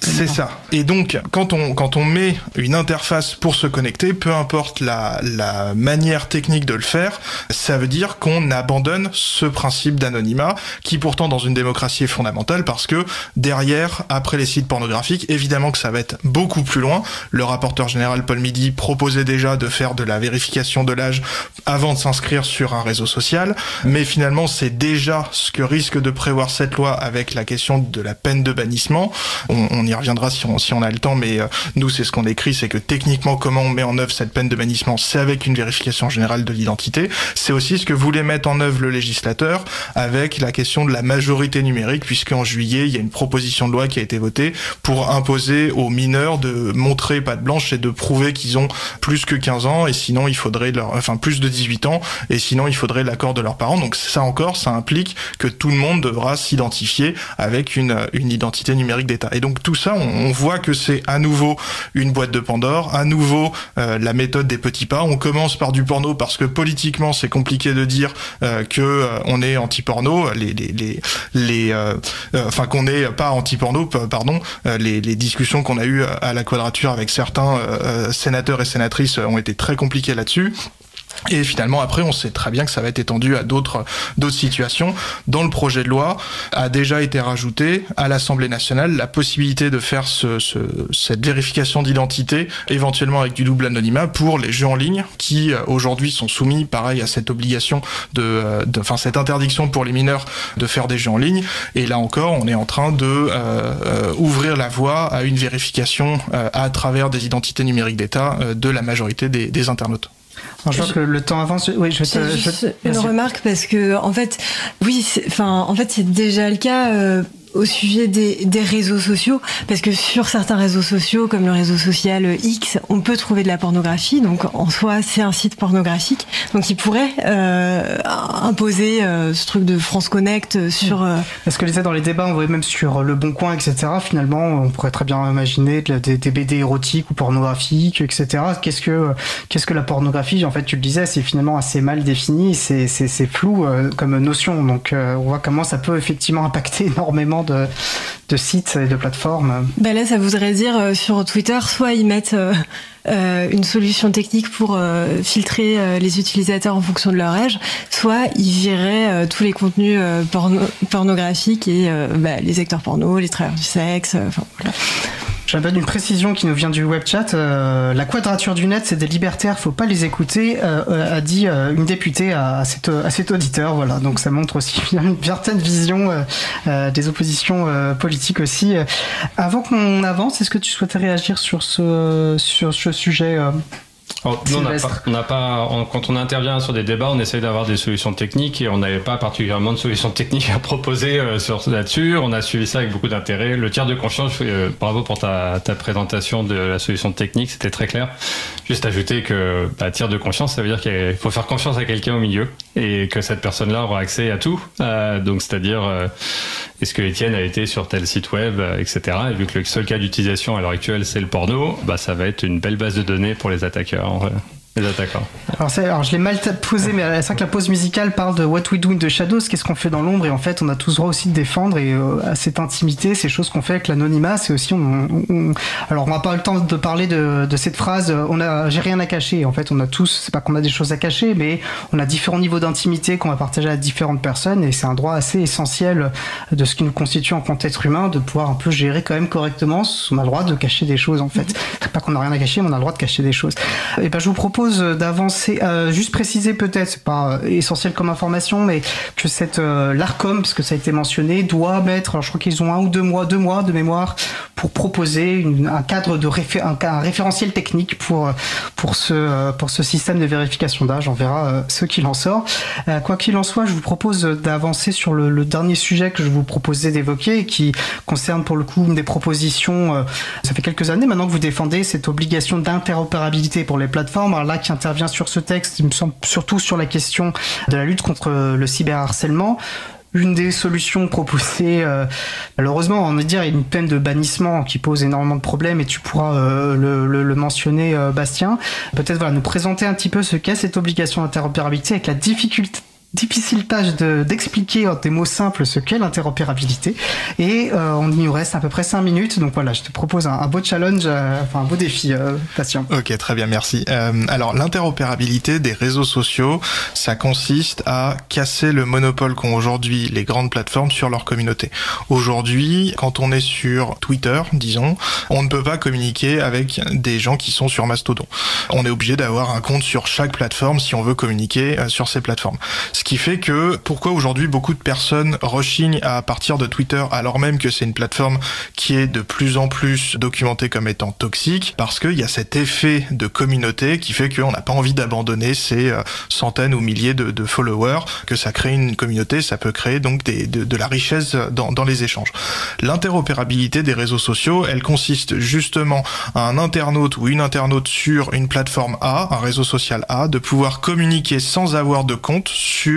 c'est ça. Et donc, quand on, quand on met une interface pour se connecter, peu importe la, la manière technique de le faire, ça veut dire qu'on abandonne ce principe d'anonymat qui pourtant dans une démocratie est fondamental parce que derrière, après les sites pornographiques, évidemment que ça va être beaucoup plus loin. Le rapporteur général Paul Midi proposait déjà de faire de la vérification de l'âge avant de s'inscrire sur un réseau social, mais finalement c'est déjà ce que risque de prévoir cette loi avec la question de la peine de bannissement. On, y reviendra si on, si on a le temps, mais euh, nous c'est ce qu'on écrit, c'est que techniquement comment on met en œuvre cette peine de bannissement, c'est avec une vérification générale de l'identité. C'est aussi ce que voulait mettre en œuvre le législateur avec la question de la majorité numérique, puisqu'en juillet il y a une proposition de loi qui a été votée pour imposer aux mineurs de montrer patte blanche et de prouver qu'ils ont plus que 15 ans et sinon il faudrait leur, enfin plus de 18 ans et sinon il faudrait l'accord de leurs parents. Donc ça encore, ça implique que tout le monde devra s'identifier avec une, une identité numérique d'État. Et donc tout ça, on, voit que c'est à nouveau une boîte de Pandore, à nouveau euh, la méthode des petits pas. On commence par du porno parce que politiquement c'est compliqué de dire euh, que euh, on est anti-porno, les les, les euh, euh, enfin qu'on est pas anti-porno, pardon, les, les discussions qu'on a eues à la quadrature avec certains sénateurs et sénatrices ont été très compliquées là-dessus. Et finalement, après, on sait très bien que ça va être étendu à d'autres situations. Dans le projet de loi, a déjà été rajouté à l'Assemblée nationale la possibilité de faire ce, ce, cette vérification d'identité, éventuellement avec du double anonymat, pour les jeux en ligne qui aujourd'hui sont soumis, pareil, à cette obligation de, de, enfin cette interdiction pour les mineurs de faire des jeux en ligne. Et là encore, on est en train de euh, euh, ouvrir la voie à une vérification euh, à travers des identités numériques d'État euh, de la majorité des internautes. Je vois que le temps avance. Oui, je, te, juste je- une merci. remarque parce que en fait, oui, enfin, en fait, c'est déjà le cas. Au sujet des, des, réseaux sociaux, parce que sur certains réseaux sociaux, comme le réseau social X, on peut trouver de la pornographie. Donc en soi, c'est un site pornographique. Donc il pourrait euh, imposer euh, ce truc de France Connect sur. Euh... Parce que les dans les débats, on voyait même sur Le Bon Coin, etc. Finalement, on pourrait très bien imaginer des, des BD érotiques ou pornographiques, etc. Qu'est-ce que qu'est-ce que la pornographie En fait, tu le disais, c'est finalement assez mal défini, c'est flou comme notion. Donc on voit comment ça peut effectivement impacter énormément de, sites et de plateformes. Ben là, ça voudrait dire euh, sur Twitter, soit ils mettent euh, une solution technique pour euh, filtrer euh, les utilisateurs en fonction de leur âge, soit ils vireraient tous les contenus porno pornographiques et bah, les acteurs porno, les travailleurs du sexe, enfin voilà. J'avais une précision qui nous vient du web chat. Euh, la quadrature du net, c'est des libertaires, faut pas les écouter, euh, a dit euh, une députée à, cet, auditeur. Voilà, donc ça montre aussi une certaine vision des oppositions politiques aussi. avant qu'on avance, est-ce que tu souhaitais réagir sur ce, sur ce sujet Oh, on n'a pas, quand on intervient sur des débats, on essaye d'avoir des solutions techniques et on n'avait pas particulièrement de solutions techniques à proposer euh, sur là-dessus. On a suivi ça avec beaucoup d'intérêt. Le tiers de confiance, euh, bravo pour ta, ta, présentation de la solution technique, c'était très clair. Juste ajouter que bah, tiers de confiance, ça veut dire qu'il faut faire confiance à quelqu'un au milieu et que cette personne-là aura accès à tout. Euh, donc, c'est-à-dire, euh, est-ce que Étienne a été sur tel site web, etc. Et vu que le seul cas d'utilisation à l'heure actuelle, c'est le porno, bah, ça va être une belle base de données pour les attaqueurs. Les attaquants. Alors, alors je l'ai mal posé, mais c'est vrai que la pause musicale parle de What We Do in the Shadows, qu'est-ce qu'on fait dans l'ombre, et en fait, on a tous droit aussi de défendre et euh, à cette intimité, ces choses qu'on fait avec l'anonymat, c'est aussi, on, on, alors on n'a pas eu le temps de parler de, de cette phrase, on a, j'ai rien à cacher. En fait, on a tous, c'est pas qu'on a des choses à cacher, mais on a différents niveaux d'intimité qu'on va partager à différentes personnes, et c'est un droit assez essentiel de ce qui nous constitue en tant qu'être humain, de pouvoir un peu gérer quand même correctement. On a le droit de cacher des choses, en fait. C'est pas qu'on a rien à cacher, mais on a le droit de cacher des choses. Et ben, je vous propose d'avancer, euh, juste préciser peut-être, c'est pas euh, essentiel comme information, mais que cette euh, l'Arcom, parce que ça a été mentionné, doit mettre, je crois qu'ils ont un ou deux mois, deux mois de mémoire pour proposer un cadre de réfé un, référentiel technique pour pour ce pour ce système de vérification d'âge. On verra ce qu'il en sort. quoi qu'il en soit, je vous propose d'avancer sur le, le, dernier sujet que je vous proposais d'évoquer et qui concerne pour le coup des propositions. ça fait quelques années maintenant que vous défendez cette obligation d'interopérabilité pour les plateformes. Alors là, qui intervient sur ce texte, il me semble surtout sur la question de la lutte contre le cyberharcèlement une des solutions proposées, euh, malheureusement, on va dire, une peine de bannissement qui pose énormément de problèmes et tu pourras euh, le, le, mentionner, euh, Bastien. Peut-être voilà, nous présenter un petit peu ce qu'est cette obligation d'interopérabilité avec la difficulté difficile tâche d'expliquer en des mots simples ce qu'est l'interopérabilité. Et euh, on y nous reste à peu près 5 minutes. Donc voilà, je te propose un, beau challenge, euh, enfin un beau défi, euh, patient. Ok, très bien, merci. Euh, alors l'interopérabilité des réseaux sociaux, ça consiste à casser le monopole qu'ont aujourd'hui les grandes plateformes sur leur communauté. Aujourd'hui, quand on est sur Twitter, disons, on ne peut pas communiquer avec des gens qui sont sur Mastodon. On est obligé d'avoir un compte sur chaque plateforme si on veut communiquer euh, sur ces plateformes. Qui fait que pourquoi aujourd'hui beaucoup de personnes rechignent à partir de Twitter alors même que c'est une plateforme qui est de plus en plus documentée comme étant toxique parce qu'il y a cet effet de communauté qui fait qu'on n'a pas envie d'abandonner ces euh, centaines ou milliers de, followers, que ça crée une communauté, ça peut créer donc des, de, de, la richesse dans, dans les échanges. L'interopérabilité des réseaux sociaux, elle consiste justement à un internaute ou une internaute sur une plateforme A, un réseau social A, de pouvoir communiquer sans avoir de compte sur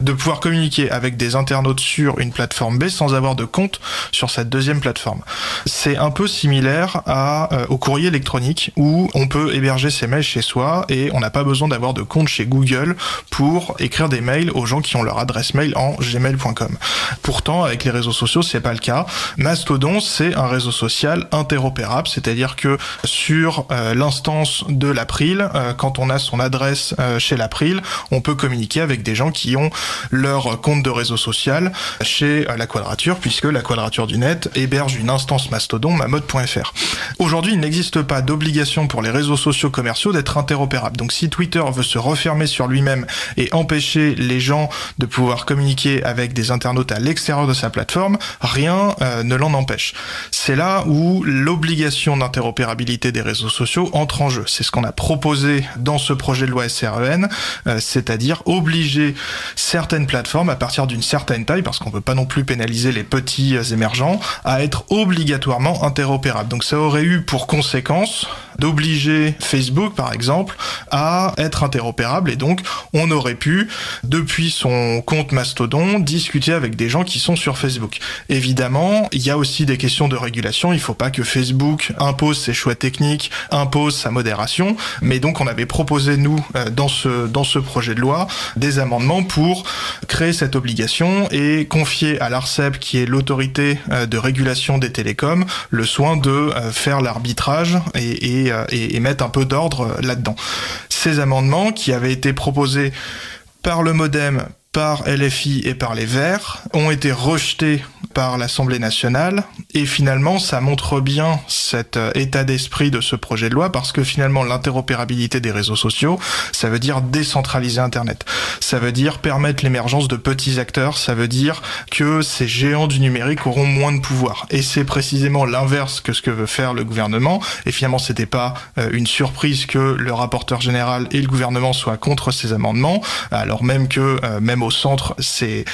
de pouvoir communiquer avec des internautes sur une plateforme B sans avoir de compte sur cette deuxième plateforme. C'est un peu similaire euh, au courrier électronique où on peut héberger ses mails chez soi et on n'a pas besoin d'avoir de compte chez Google pour écrire des mails aux gens qui ont leur adresse mail en gmail.com. Pourtant, avec les réseaux sociaux, c'est pas le cas. Mastodon, c'est un réseau social interopérable, c'est-à-dire que sur euh, l'instance de l'April, euh, quand on a son adresse chez l'April, on peut communiquer avec des gens qui ont leur compte de réseau social chez la Quadrature, puisque la Quadrature du Net héberge une instance Mastodon, mamode.fr. Aujourd'hui, il n'existe pas d'obligation pour les réseaux sociaux commerciaux d'être interopérables. Donc si Twitter veut se refermer sur lui-même et empêcher les gens de pouvoir communiquer avec des internautes à l'extérieur de sa plateforme, rien euh, ne l'en empêche. C'est là où l'obligation d'interopérabilité des réseaux sociaux entre en jeu. C'est ce qu'on a proposé dans ce projet de loi SREN, euh, c'est-à-dire obliger certaines plateformes à partir d'une certaine taille, parce qu'on peut pas non plus pénaliser les petits émergents, à être obligatoirement interopérables. Donc ça aurait eu pour conséquence d'obliger Facebook, par exemple, à être interopérable. Et donc, on aurait pu, depuis son compte Mastodon, discuter avec des gens qui sont sur Facebook. Évidemment, il y a aussi des questions de régulation. Il faut pas que Facebook impose ses choix techniques, impose sa modération. Mais donc, on avait proposé, nous, euh, dans ce, dans ce projet de loi, des amendements pour créer cette obligation et confier à l'ARCEP, qui est l'autorité euh, de régulation des télécoms, le soin de euh, faire l'arbitrage et, et, et, mettre un peu d'ordre là-dedans. Ces amendements qui avaient été proposés par le modem, par LFI et par les Verts ont été rejetés par l'Assemblée nationale. Et finalement ça montre bien cet euh, état d'esprit de ce projet de loi parce que finalement l'interopérabilité des réseaux sociaux ça veut dire décentraliser internet. Ça veut dire permettre l'émergence de petits acteurs. Ça veut dire que ces géants du numérique auront moins de pouvoir. Et c'est précisément l'inverse que ce que veut faire le gouvernement. Et finalement c'était pas euh, une surprise que le rapporteur général et le gouvernement soient contre ces amendements alors même que euh, au centre ces,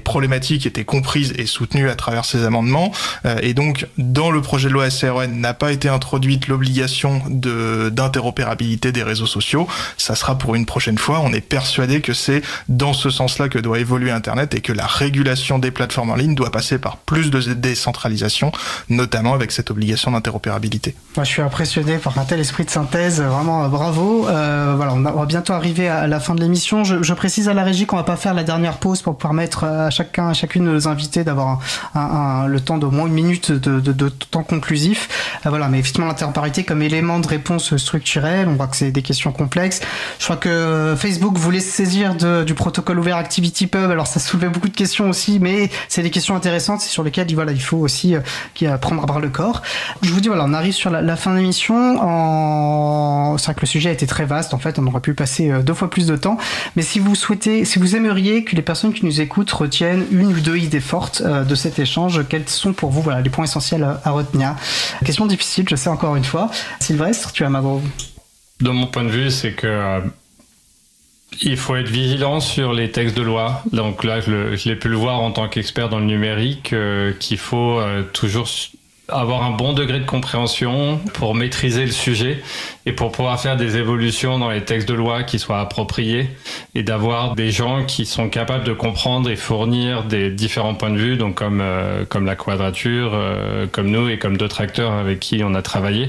problématiques étaient comprises et soutenues à travers ces amendements. Euh, et donc, dans le projet de loi SRN n'a pas été introduite l'obligation de d'interopérabilité des réseaux sociaux. Ça sera pour une prochaine fois. On est persuadé que c'est dans ce sens-là que doit évoluer Internet et que la régulation des plateformes en ligne doit passer par plus de décentralisation, notamment avec cette obligation d'interopérabilité. Moi, je suis impressionné par un tel esprit de synthèse. Vraiment, bravo. Euh, voilà, on va bientôt arriver à la fin de l'émission. Je, je précise à la régie qu'on va pas faire la dernière pause pour permettre à chacun, à chacune de nos invités d'avoir le temps d'au moins une minute de, temps conclusif. Euh, voilà, mais effectivement l'interparité comme élément de réponse structurelle, on voit que c'est des questions complexes. Je crois que Facebook voulait se saisir du protocole ouvert ActivityPub, alors ça soulevait beaucoup de questions aussi, mais c'est des questions intéressantes sur lesquelles voilà, il faut aussi euh, prendre à bras le corps. Je vous dis voilà, on arrive sur la, la fin de l'émission. En... C'est vrai que le sujet a été très vaste, en fait, on aurait pu passer euh, deux fois plus de temps, mais si vous souhaitez, si vous aimez que les personnes qui nous écoutent retiennent une ou deux idées fortes euh, de cet échange? Quels sont pour vous voilà, les points essentiels à, retenir? Question difficile, je sais encore une fois. Sylvestre, tu as ma De mon point de vue, c'est que euh, il faut être vigilant sur les textes de loi. Donc là, je l'ai pu le voir en tant qu'expert dans le numérique, euh, qu'il faut toujours avoir un bon degré de compréhension pour maîtriser le sujet et pour pouvoir faire des évolutions dans les textes de loi qui soient appropriés et d'avoir des gens qui sont capables de comprendre et fournir des différents points de vue, donc comme, euh, comme la quadrature, euh, comme nous et comme d'autres acteurs avec qui on a travaillé.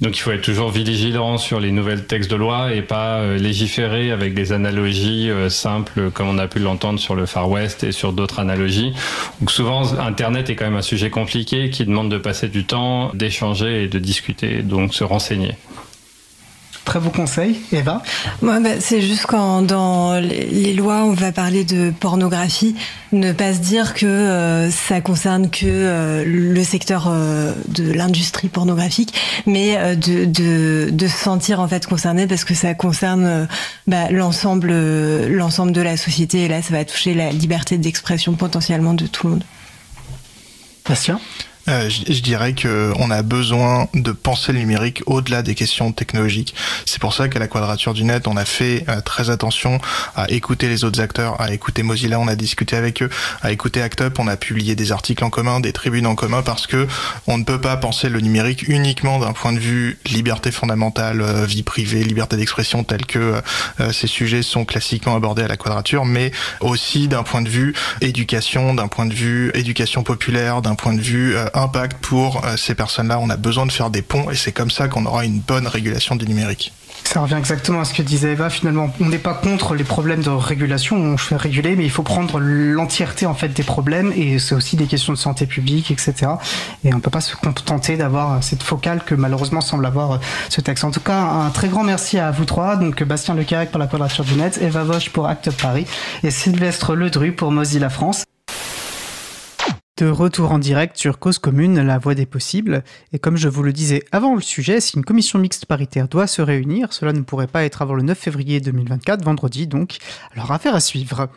Donc il faut être toujours vigilant sur les nouvelles textes de loi et pas euh, légiférer avec des analogies simples comme on a pu l'entendre sur le Far West et sur d'autres analogies. Donc souvent Internet est quand même un sujet compliqué qui demande de passer du temps, d'échanger et de discuter, donc se renseigner. Très beau conseil, Eva. Moi, bah, c'est juste quand dans les lois on va parler de pornographie, ne pas se dire que euh, ça concerne que euh, le secteur euh, de l'industrie pornographique, mais de, de, de, se sentir en fait concerné parce que ça concerne bah, l'ensemble l'ensemble de la société et là ça va toucher la liberté d'expression potentiellement de tout le monde. Bastien euh, je, je, dirais que on a besoin de penser le numérique au-delà des questions technologiques. C'est pour ça qu'à la Quadrature du Net, on a fait euh, très attention à écouter les autres acteurs, à écouter Mozilla, on a discuté avec eux, à écouter ActUp, on a publié des articles en commun, des tribunes en commun, parce que on ne peut pas penser le numérique uniquement d'un point de vue liberté fondamentale, euh, vie privée, liberté d'expression, tel que euh, ces sujets sont classiquement abordés à la Quadrature, mais aussi d'un point de vue éducation, d'un point de vue éducation populaire, d'un point de vue impact pour euh, ces personnes-là. On a besoin de faire des ponts et c'est comme ça qu'on aura une bonne régulation du numérique. Ça revient exactement à ce que disait Eva. Finalement, on n'est pas contre les problèmes de régulation. On fait réguler, mais il faut prendre l'entièreté en fait des problèmes et c'est aussi des questions de santé publique, etc. Et on peut pas se contenter d'avoir cette focale que malheureusement semble avoir ce texte. En tout cas, un très grand merci à vous trois. Donc Bastien Lecarec pour la Quadrature du Net, Eva Vosch pour Acte Paris et Sylvestre Ledru pour Mozilla France. De retour en direct sur Cause Commune, la voie des possibles. Et comme je vous le disais avant le sujet, si une commission mixte paritaire doit se réunir, cela ne pourrait pas être avant le 9 février 2024, vendredi donc. Alors affaire à suivre.